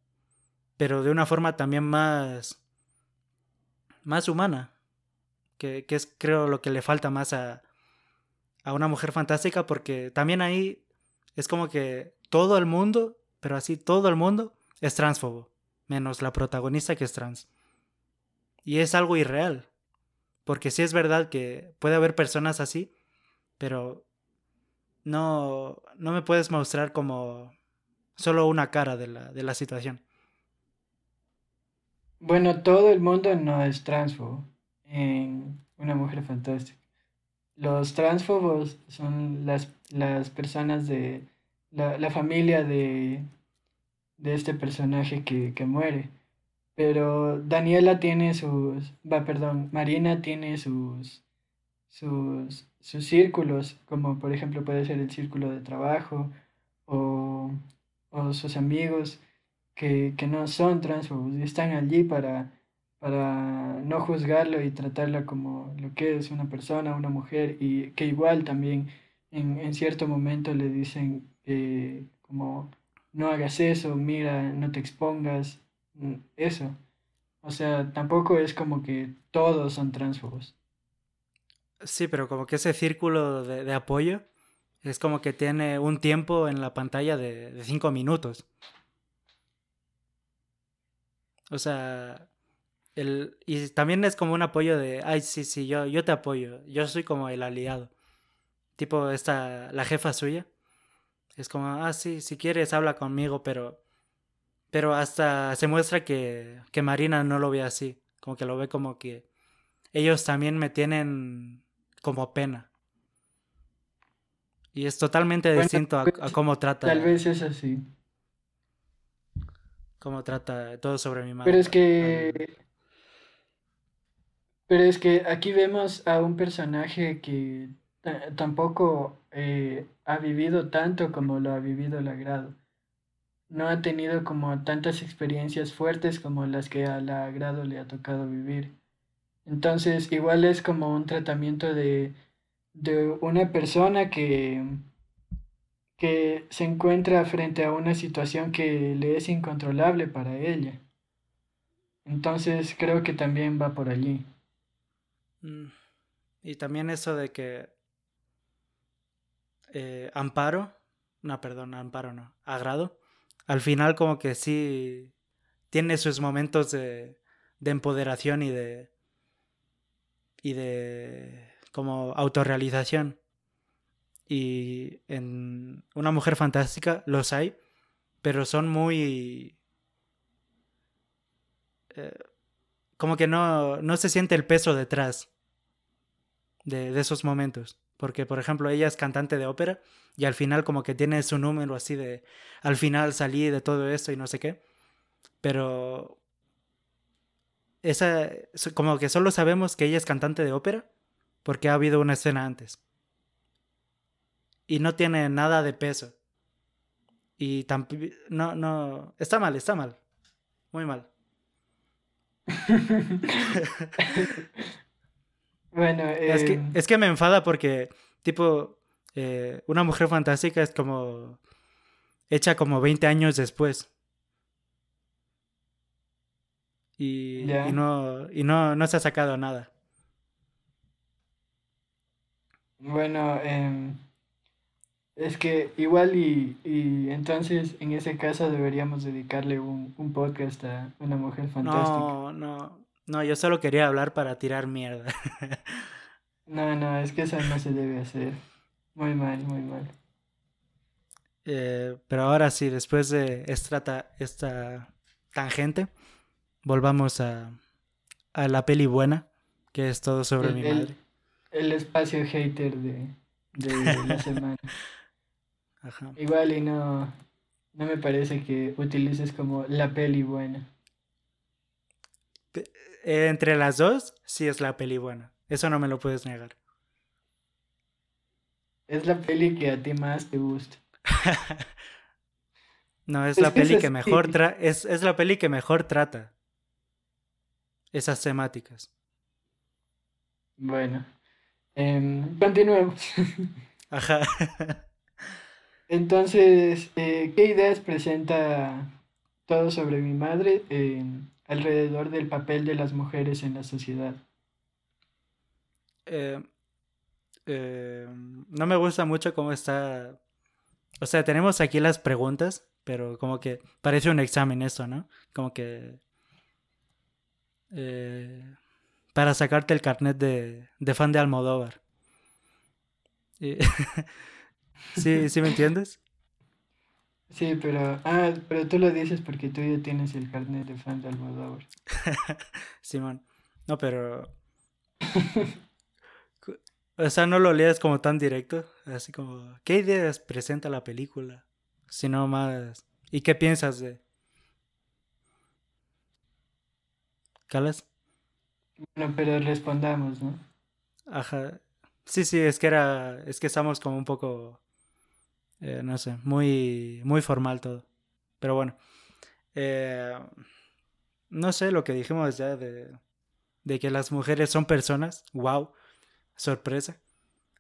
pero de una forma también más, más humana, que, es creo lo que le falta más a, a una mujer fantástica, porque también ahí es como que todo el mundo, pero así todo el mundo, es transfobo, menos la protagonista que es trans. Y es algo irreal, porque sí es verdad que puede haber personas así, pero no, no me puedes mostrar como solo una cara de la, de la situación. Bueno, todo el mundo no es transfobo en Una Mujer Fantástica. Los transfobos son las, las personas de la, la familia de, de este personaje que, que muere. Pero Daniela tiene sus, va, perdón, Marina tiene sus, sus, sus círculos, como por ejemplo puede ser el círculo de trabajo o, o sus amigos que, que no son transfobos y están allí para, para no juzgarlo y tratarla como lo que es una persona, una mujer, y que igual también en, en cierto momento le dicen eh, como no hagas eso, mira, no te expongas, mm, eso. O sea, tampoco es como que todos son transfobos. Sí, pero como que ese círculo de, apoyo es como que tiene un tiempo en la pantalla de, de cinco minutos. O sea, el, y también es como un apoyo de, ay, sí, sí, yo, yo te apoyo, yo soy como el aliado. Tipo, esta, la jefa suya, es como, ah, sí, si quieres habla conmigo, pero, pero hasta se muestra que, que Marina no lo ve así, como que lo ve como que ellos también me tienen como pena. Y es totalmente Bueno, distinto a, a pues, cómo tal trata, vez es así. cómo trata todo sobre mi Pero es madre. Que, pero es que aquí vemos a un personaje que ta- tampoco eh, ha vivido tanto como lo ha vivido Lagrado. No ha tenido como tantas experiencias fuertes como las que a Lagrado le ha tocado vivir. Entonces, igual es como un tratamiento de, de una persona que, que se encuentra frente a una situación que le es incontrolable para ella. Entonces creo que también va por allí. Mm, y también eso de que eh, Amparo, no, perdón, Amparo no, Agrado, al final como que sí tiene sus momentos de, de empoderación y de y de como autorrealización. Y en Una mujer fantástica los hay, pero son muy... Eh, como que no, no se siente el peso detrás de, de, esos momentos. Porque, por ejemplo, ella es cantante de ópera y al final como que tiene su número así de... Al final salí de todo esto y no sé qué. Pero... Esa, como que solo sabemos que ella es cantante de ópera porque ha habido una escena antes. Y no tiene nada de peso. Y tampoco... No, no... Está mal, está mal. Muy mal. bueno, es, que, em, es que me enfada porque, tipo, eh, una mujer fantástica es como hecha como 20 años después. Y, y, no, y no, no se ha sacado nada. Bueno, eh, es que igual y, y, entonces en ese caso deberíamos dedicarle un, un, podcast a una mujer fantástica. No, no, no, yo solo quería hablar para tirar mierda. no, no, es que eso no se debe hacer. Muy mal, muy mal. Eh, pero ahora sí, después de esta, esta tangente, volvamos a, a la peli buena, que es todo sobre mi madre el espacio hater de, de la semana. Igual y no, no me parece que utilices como la peli buena. Eh, entre las dos, sí es la peli buena. Eso no me lo puedes negar. Es la peli que a ti más te gusta. no, es, la peli que mejor tra es, es la peli que mejor trata esas temáticas. Bueno, Em, continuemos. Ajá. Entonces, eh, ¿qué ideas presenta todo sobre mi madre alrededor del papel de las mujeres en la sociedad? Eh, eh, no me gusta mucho cómo está. O sea, tenemos aquí las preguntas, pero como que parece un examen eso, ¿no? Como que. Para sacarte el carnet de, de fan de Almodóvar. ¿Sí, ¿Sí me entiendes? Sí, pero, ah, pero tú lo dices porque tú ya tienes el carnet de fan de Almodóvar. Simón, no, pero... o sea, no lo leas como tan directo, así como, ¿qué ideas presenta la película? Sino más, ¿y qué piensas de... ¿Calas? Bueno, pero respondamos, ¿no? Ajá. Sí, sí, es que era. Es que estamos como un poco. Eh, no sé, muy, muy formal todo. Pero bueno. Eh, no sé lo que dijimos ya de, de que las mujeres son personas. ¡Wow! Sorpresa.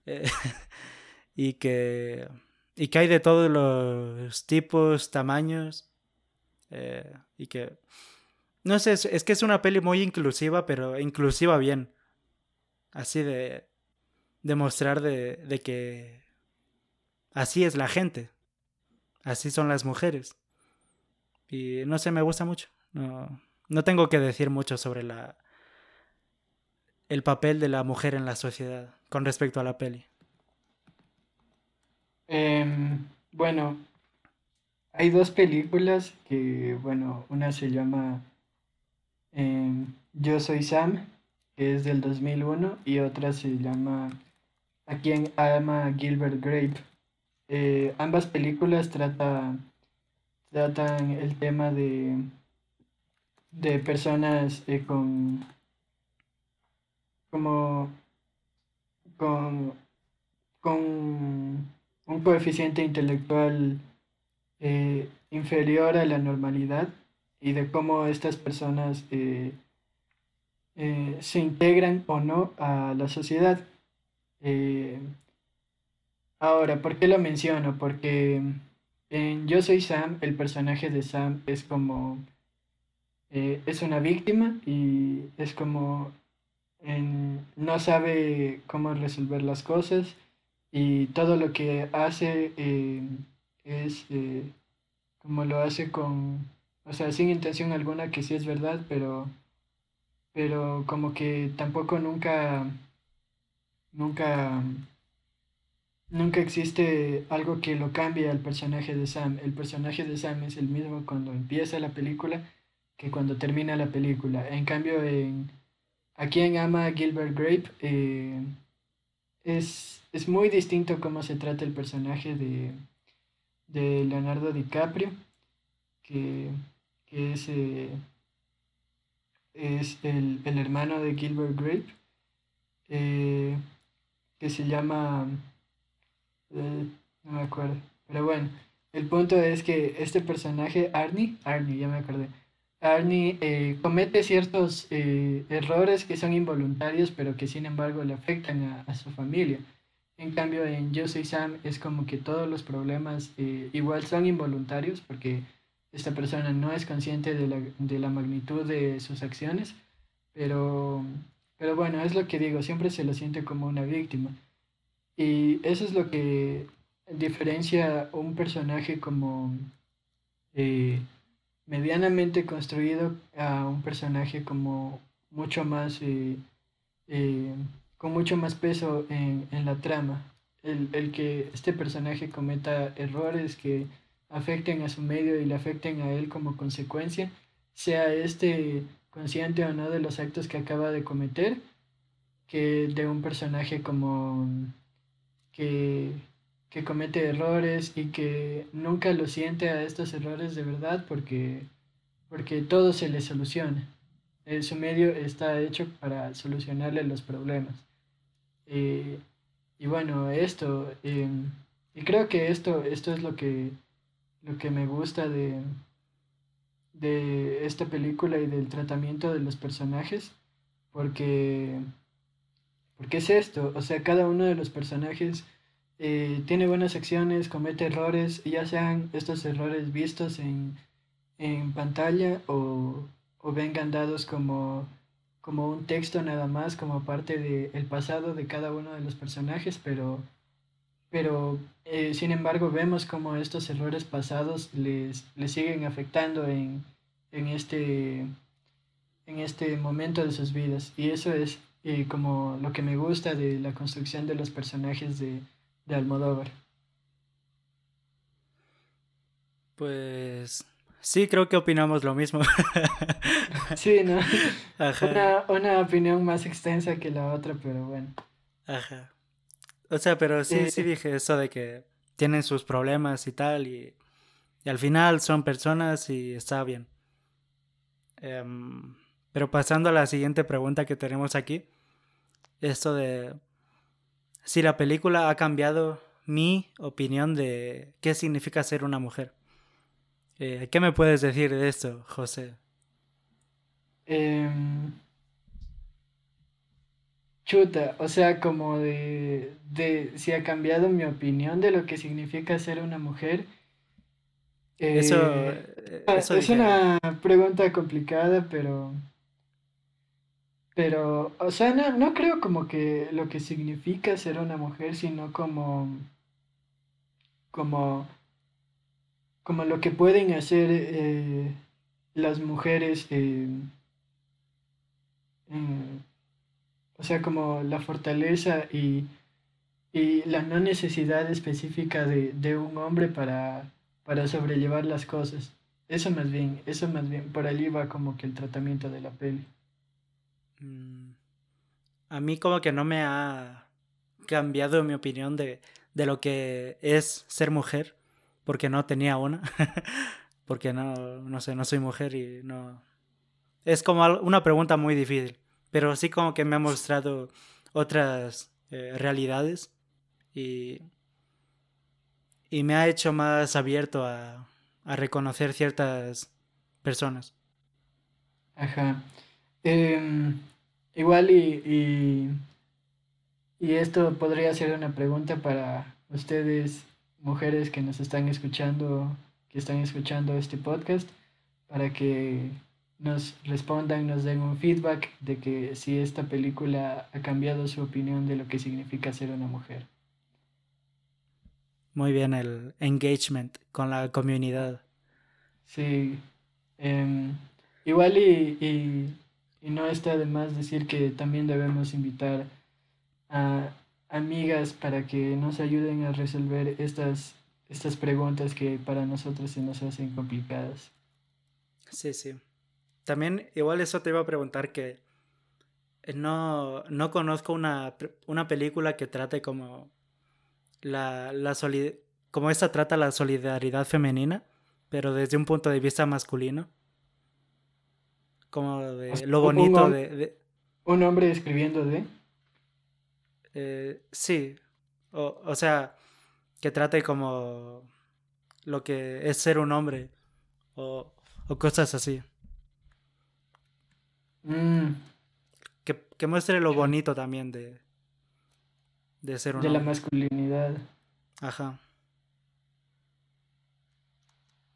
Eh, y que. Y que hay de todos los tipos, tamaños. y que no sé, es, que es una peli muy inclusiva, pero inclusiva bien. Así de demostrar de, de que así es la gente. Así son las mujeres. Y no sé, me gusta mucho. No, no tengo que decir mucho sobre la el papel de la mujer en la sociedad con respecto a la peli. Em, bueno, hay dos películas que, bueno, una se llama yo soy Sam, que es del 2001, y otra se llama A quien ama Gilbert Grape. Eh, ambas películas trata, tratan el tema de, de personas eh, con como con, con un coeficiente intelectual eh, inferior a la normalidad y de cómo estas personas eh, eh, se integran o no a la sociedad. Eh, ahora, ¿por qué lo menciono? Porque en Yo Soy Sam, el personaje de Sam es como... Es una víctima y es como... no sabe cómo resolver las cosas y todo lo que hace es como lo hace con, o sea, sin intención alguna, que sí es verdad, pero, pero como que tampoco nunca, nunca, nunca existe algo que lo cambie al personaje de Sam. El personaje de Sam es el mismo cuando empieza la película que cuando termina la película. En cambio, en A quien ama Gilbert Grape, eh, es, es muy distinto cómo se trata el personaje de, de Leonardo DiCaprio, que, es, eh, es el, hermano de Gilbert Grape, eh, que se llama... Eh, no me acuerdo, pero bueno, el punto es que este personaje, Arnie, Arnie, ya me acordé, Arnie comete ciertos errores que son involuntarios, pero que sin embargo le afectan a, a su familia. En cambio, en Yo Soy Sam es como que todos los problemas igual son involuntarios porque esta persona no es consciente de la, de la magnitud de sus acciones, pero, pero bueno, es lo que digo, siempre se lo siente como una víctima. Y eso es lo que diferencia un personaje como eh, medianamente construido a un personaje como mucho más... Eh, con mucho más peso en, la trama. El, que este personaje cometa errores que afecten a su medio y le afecten a él como consecuencia, sea este consciente o no de los actos que acaba de cometer, que de un personaje como que, que comete errores y que nunca lo siente a estos errores de verdad porque, porque todo se le soluciona. su medio está hecho para solucionarle los problemas. Eh, y bueno, esto, em, y creo que esto, esto es lo que, lo que me gusta de, de esta película y del tratamiento de los personajes, porque, porque es esto, o sea, cada uno de los personajes eh, tiene buenas acciones, comete errores, ya sean estos errores vistos en, en pantalla o, o vengan dados como como un texto nada más, como parte del pasado de cada uno de los personajes, pero, pero eh, sin embargo vemos como estos errores pasados les, les siguen afectando en, en, este, en este momento de sus vidas. Y eso es eh, como lo que me gusta de la construcción de los personajes de, de Almodóvar. Pues Sí, creo que opinamos lo mismo. sí, ¿no? Ajá. Una, opinión más extensa que la otra, pero bueno. Ajá. O sea, pero sí, sí dije eso de que tienen sus problemas y tal, y, al final son personas y está bien. Em, pero pasando a la siguiente pregunta que tenemos aquí, esto de si la película ha cambiado mi opinión de qué significa ser una mujer. Eh, ¿Qué me puedes decir de esto, José? Em, chuta, o sea, como de, si ha cambiado mi opinión de lo que significa ser una mujer. eso, eh, ah, es una pregunta complicada, pero, pero, o sea, no, no creo como que lo que significa ser una mujer, sino como, como como lo que pueden hacer eh, las mujeres, eh, o sea, como la fortaleza y, la no necesidad específica de, un hombre para, para sobrellevar las cosas. Eso más bien, eso más bien, por allí va como que el tratamiento de la peli. Mm, a mí como que no me ha cambiado mi opinión de, de lo que es ser mujer porque no tenía una, porque no, no sé, no soy mujer y no... Es como una pregunta muy difícil, pero sí como que me ha mostrado otras eh, realidades y, y me ha hecho más abierto a, a reconocer ciertas personas. Ajá. Em, igual y, Y esto podría ser una pregunta para ustedes, mujeres que nos están escuchando, que están escuchando este podcast, para que nos respondan, nos den un feedback de que si esta película ha cambiado su opinión de lo que significa ser una mujer. Muy bien el engagement con la comunidad. Sí. Em, igual y, y, y no está de más decir que también debemos invitar a amigas para que nos ayuden a resolver estas, estas preguntas que para nosotros se nos hacen complicadas. Sí, sí. También igual eso te iba a preguntar que no, no conozco una, una película que trate como la, la como esta trata la solidaridad femenina, pero desde un punto de vista masculino. Como de lo bonito de, Un hombre escribiendo de... Eh, sí, o, o, sea, que trate como lo que es ser un hombre o, o cosas así. Mm. Que, que, muestre lo bonito también de, de ser un De la masculinidad. Ajá.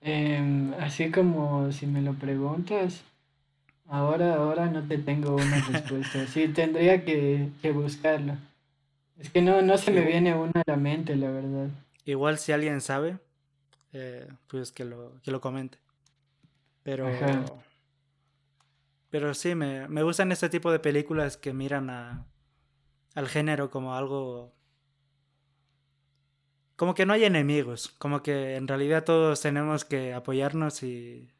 Eh, así como si me lo preguntas, ahora, ahora no te tengo una respuesta. Sí, tendría que, que buscarlo. Es que no, no se me viene una a la mente, la verdad. Igual si alguien sabe, eh, pues que lo, que lo comente. Pero. Pero sí, me, me gustan este tipo de películas que miran a, al género como algo. Como que no hay enemigos, como que en realidad todos tenemos que apoyarnos y.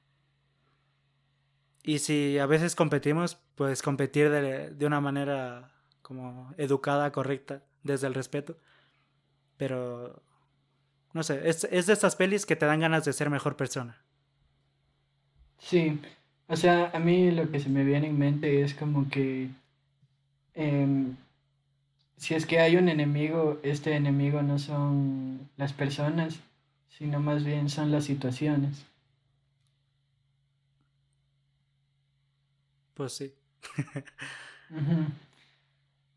Y si a veces competimos, pues competir de, de una manera como educada, correcta, desde el respeto. Pero, no sé, es, es de estas pelis que te dan ganas de ser mejor persona. Sí, o sea, a mí lo que se me viene en mente es como que eh, si es que hay un enemigo, este enemigo no son las personas, sino más bien son las situaciones. Pues sí.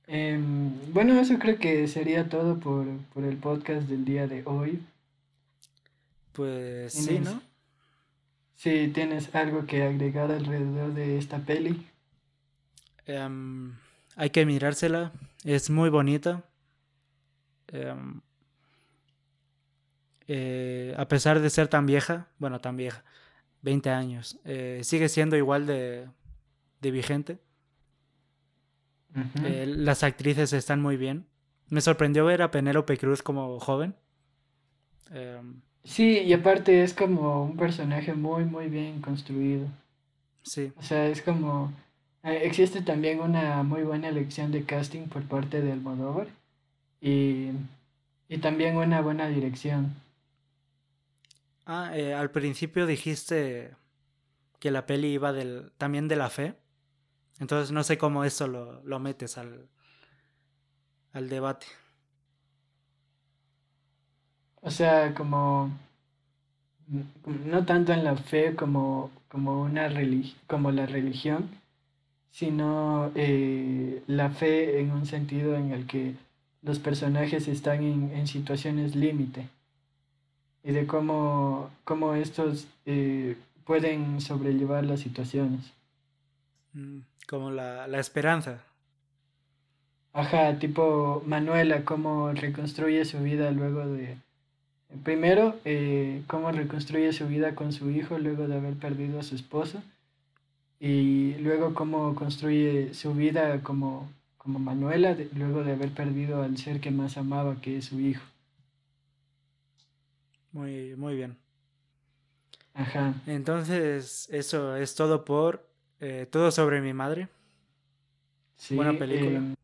Eh, bueno, eso creo que sería todo por, por, el podcast del día de hoy. Pues sí, ¿no? Si tienes algo que agregar alrededor de esta peli. Um, hay que mirársela, es muy bonita. Um, eh, a pesar de ser tan vieja, bueno, tan vieja, 20 años, eh, sigue siendo igual de, de vigente. Eh, las actrices están muy bien. Me sorprendió ver a Penélope Cruz como joven. Eh, sí, y aparte es como un personaje muy, muy bien construido. Sí. O sea, es como... Eh, existe también una muy buena elección de casting por parte de Almodóvar y, y también una buena dirección. Ah, al principio dijiste que la peli iba del, también de la fe. Entonces no sé cómo eso lo, lo metes al, al debate. O sea, como no tanto en la fe como, como, una como la religión, sino eh, la fe en un sentido en el que los personajes están en, en situaciones límite y de cómo, cómo estos eh, pueden sobrellevar las situaciones. Mm. Como la, la esperanza. Ajá, tipo Manuela, cómo reconstruye su vida luego de... Primero, eh, cómo reconstruye su vida con su hijo luego de haber perdido a su esposo. Y luego cómo construye su vida como, como Manuela luego de haber perdido al ser que más amaba, que es su hijo. Muy, muy bien. Ajá. Entonces, eso es todo por eh, todo sobre mi madre. buena película. Em,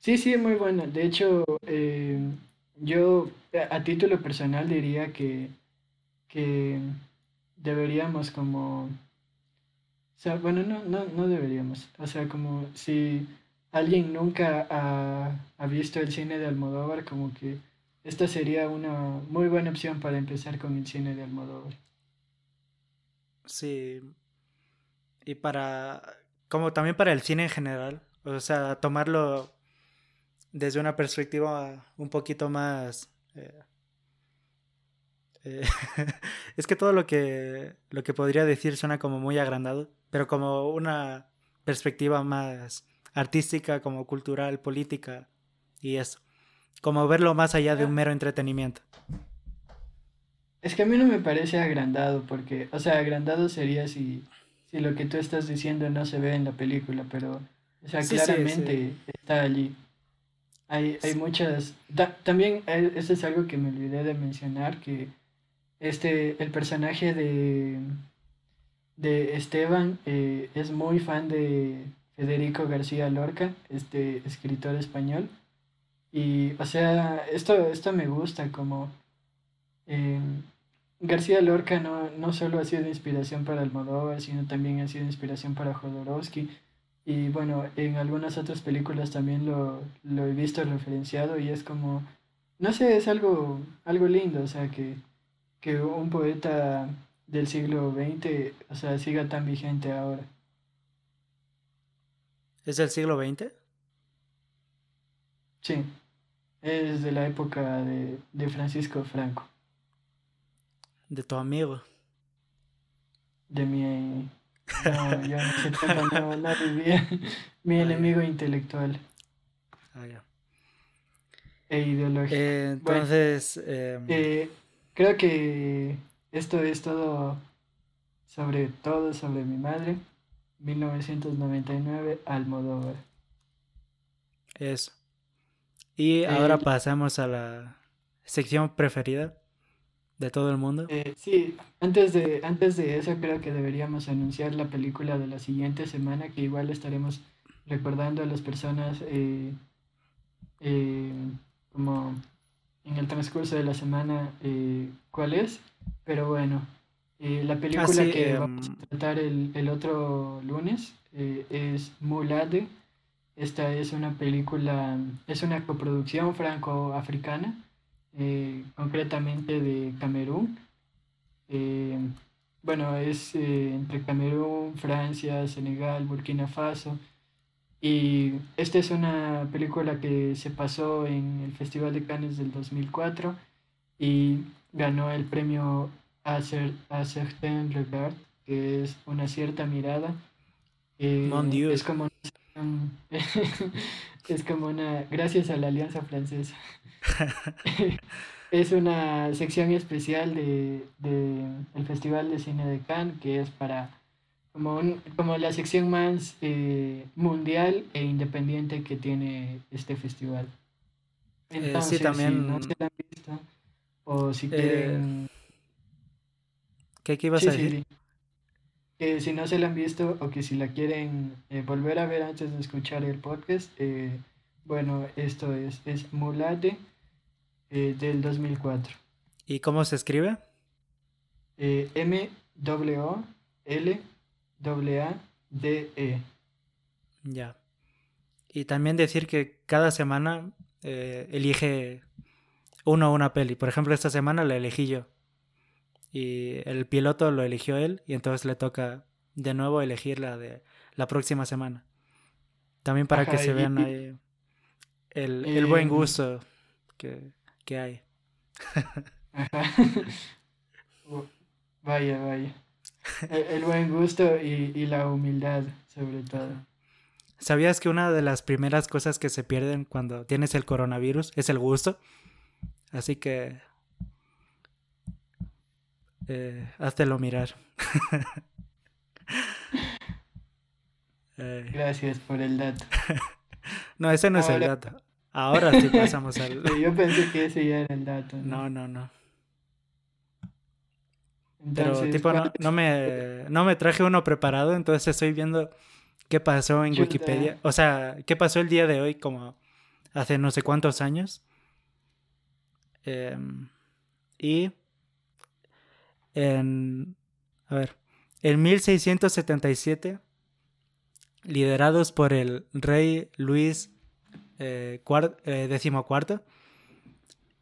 sí, sí, muy buena. De hecho, em, yo a título personal diría que, que deberíamos como... O sea, bueno, no, no, no deberíamos. O sea, como si alguien nunca ha, ha visto el cine de Almodóvar, como que esta sería una muy buena opción para empezar con el cine de Almodóvar. Sí, y para, como también para el cine en general, o sea, tomarlo desde una perspectiva un poquito más... Eh, eh, es que todo lo que, lo que podría decir suena como muy agrandado, pero como una perspectiva más artística, como cultural, política y eso. Como verlo más allá de un mero entretenimiento. Es que a mí no me parece agrandado, porque, o sea, agrandado sería si, si lo que tú estás diciendo no se ve en la película, pero, o sea, claramente está allí. Hay, hay muchas... también, eh, eso es algo que me olvidé de mencionar, que este, el personaje de, de Esteban eh, es muy fan de Federico García Lorca, este escritor español. Y, o sea, esto, esto me gusta, como em, García Lorca no, no solo ha sido inspiración para Almodóvar, sino también ha sido inspiración para Jodorowsky. Y bueno, en algunas otras películas también lo, lo he visto referenciado y es como, no sé, es algo, algo lindo, o sea, que, que un poeta del siglo XX, o sea, siga tan vigente ahora. ¿Es del siglo XX? Sí, es de la época de, de Francisco Franco. De tu amigo. De mi... No, yo no sé no, no vivía. Mi enemigo intelectual. Ah, ya. E ideológico. Eh, entonces... Em, eh, creo que esto es todo sobre todo sobre mi madre. 1999, Almodóvar. Eso. Y ahora pasamos a la sección preferida de todo el mundo. Eh, sí, antes de, antes de eso creo que deberíamos anunciar la película de la siguiente semana, que igual estaremos recordando a las personas eh, eh, como en el transcurso de la semana cuál es. Pero bueno, la película ah, que vamos a em, tratar el, el otro lunes es Mulade. Esta es una película, es una coproducción franco-africana eh, concretamente de Camerún. Eh, bueno, es eh, entre Camerún, Francia, Senegal, Burkina Faso. Y esta es una película que se pasó en el Festival de Cannes del 2004 y ganó el premio a, certain regard, que es una cierta mirada. es como es como una gracias a la Alianza Francesa es una sección especial de, el Festival de Cine de Cannes que es para como, como la sección más eh, mundial e independiente que tiene este festival. Eh, Entonces, también... si no se la han visto o si eh, quieren... ¿Qué, ibas a decir? Que si no se la han visto o que si la quieren volver a ver antes de escuchar el podcast, bueno, esto es, es Mulade eh, del 2004. ¿Y cómo se escribe? Eh, M W L A D E. Ya. Y también decir que cada semana eh, elige uno una peli. Por ejemplo, esta semana la elegí yo. Y el piloto lo eligió él y entonces le toca de nuevo elegir la de la próxima semana. También para que se vean ahí el, buen em, gusto que, hay. vaya, vaya. El, buen gusto y, la humildad, sobre todo. ¿Sabías que una de las primeras cosas que se pierden cuando tienes el coronavirus es el gusto? Así que... Eh, mirar. Gracias por el dato. no, ese no es el dato. Ahora sí pasamos al. Yo pensé que ese ya era el dato. No, no, no. Pero tipo, no, me, no me traje uno preparado, entonces estoy viendo qué pasó en Wikipedia. O sea, qué pasó el día de hoy, como hace no sé cuántos años. Em, y en. A ver. En 1677, liderados por el rey Luis eh, eh, decimocuarto,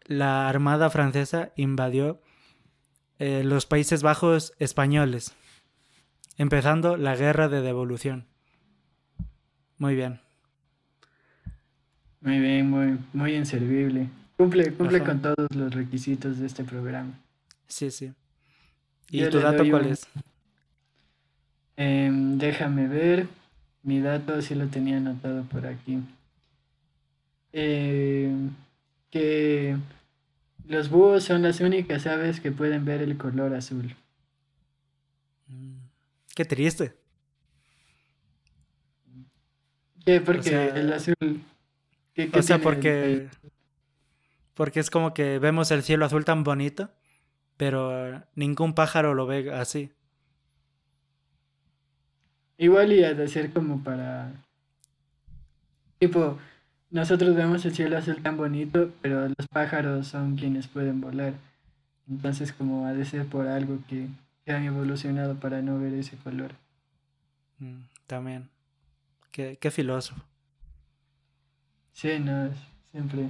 la Armada Francesa invadió eh, los Países Bajos españoles, empezando la Guerra de Devolución. Muy bien. Muy bien, muy, muy inservible. Cumple, cumple con todos los requisitos de este programa. Sí, sí. ¿Y tu dato cuál es? Em, déjame ver. Mi dato sí lo tenía anotado por aquí. Em, que los búhos son las únicas aves que pueden ver el color azul. Mm, qué triste. ¿Qué? Porque el azul. o sea, porque. Porque es como que vemos el cielo azul tan bonito, pero ningún pájaro lo ve así. Igual y de ser como para. Tipo, nosotros vemos el cielo azul tan bonito, pero los pájaros son quienes pueden volar. Entonces, como ha de ser por algo que, han evolucionado para no ver ese color. Mm, también. Qué, qué filósofo. Sí, no, siempre,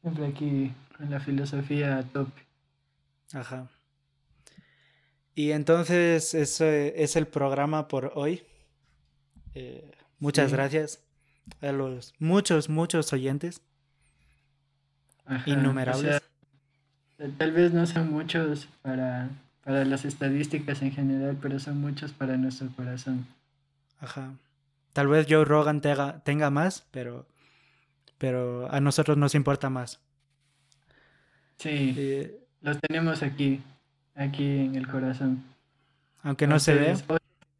siempre aquí con la filosofía a tope. Ajá. Y entonces ese es el programa por hoy. Eh, muchas gracias a los muchos, muchos oyentes. innumerables. tal vez no son muchos para, para las estadísticas en general, pero son muchos para nuestro corazón. Ajá. Tal vez Joe Rogan tenga, tenga más, pero, pero a nosotros nos importa más. Sí, eh, los tenemos aquí aquí en el corazón. Aunque no se ve.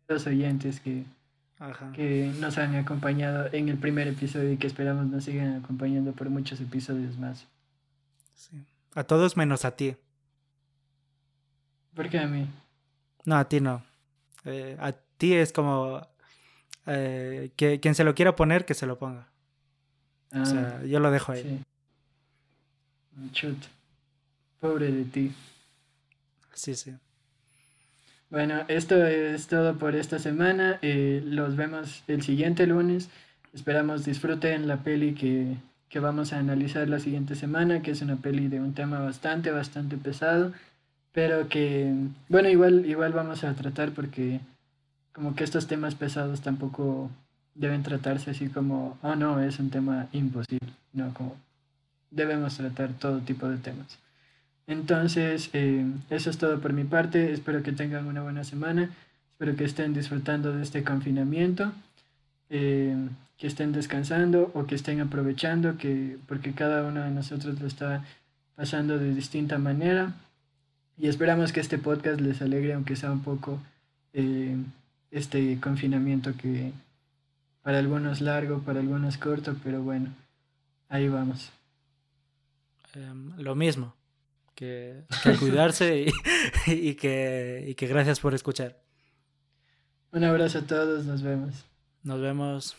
Los oyentes que, que nos han acompañado en el primer episodio y que esperamos nos sigan acompañando por muchos episodios más. Sí. A todos menos a ti. ¿Por qué a mí? No, a ti no. Eh, a ti es como eh, que quien se lo quiera poner, que se lo ponga. o sea, ah, yo lo dejo ahí. Chut. Pobre de ti. Sí, sí. Bueno, esto es todo por esta semana. Eh, los vemos el siguiente lunes. Esperamos disfruten la peli que, que vamos a analizar la siguiente semana, que es una peli de un tema bastante, bastante pesado, pero que, bueno, igual, igual vamos a tratar porque como que estos temas pesados tampoco deben tratarse así como, oh no, es un tema imposible, no, como debemos tratar todo tipo de temas. Entonces, eh, eso es todo por mi parte. Espero que tengan una buena semana. Espero que estén disfrutando de este confinamiento, eh, que estén descansando o que estén aprovechando, que, porque cada uno de nosotros lo está pasando de distinta manera. Y esperamos que este podcast les alegre, aunque sea un poco, eh, este confinamiento que para algunos largo, para algunos corto, pero bueno, ahí vamos. Em, lo mismo que, cuidarse y, que, y que gracias por escuchar. Un abrazo a todos, nos vemos. Nos vemos.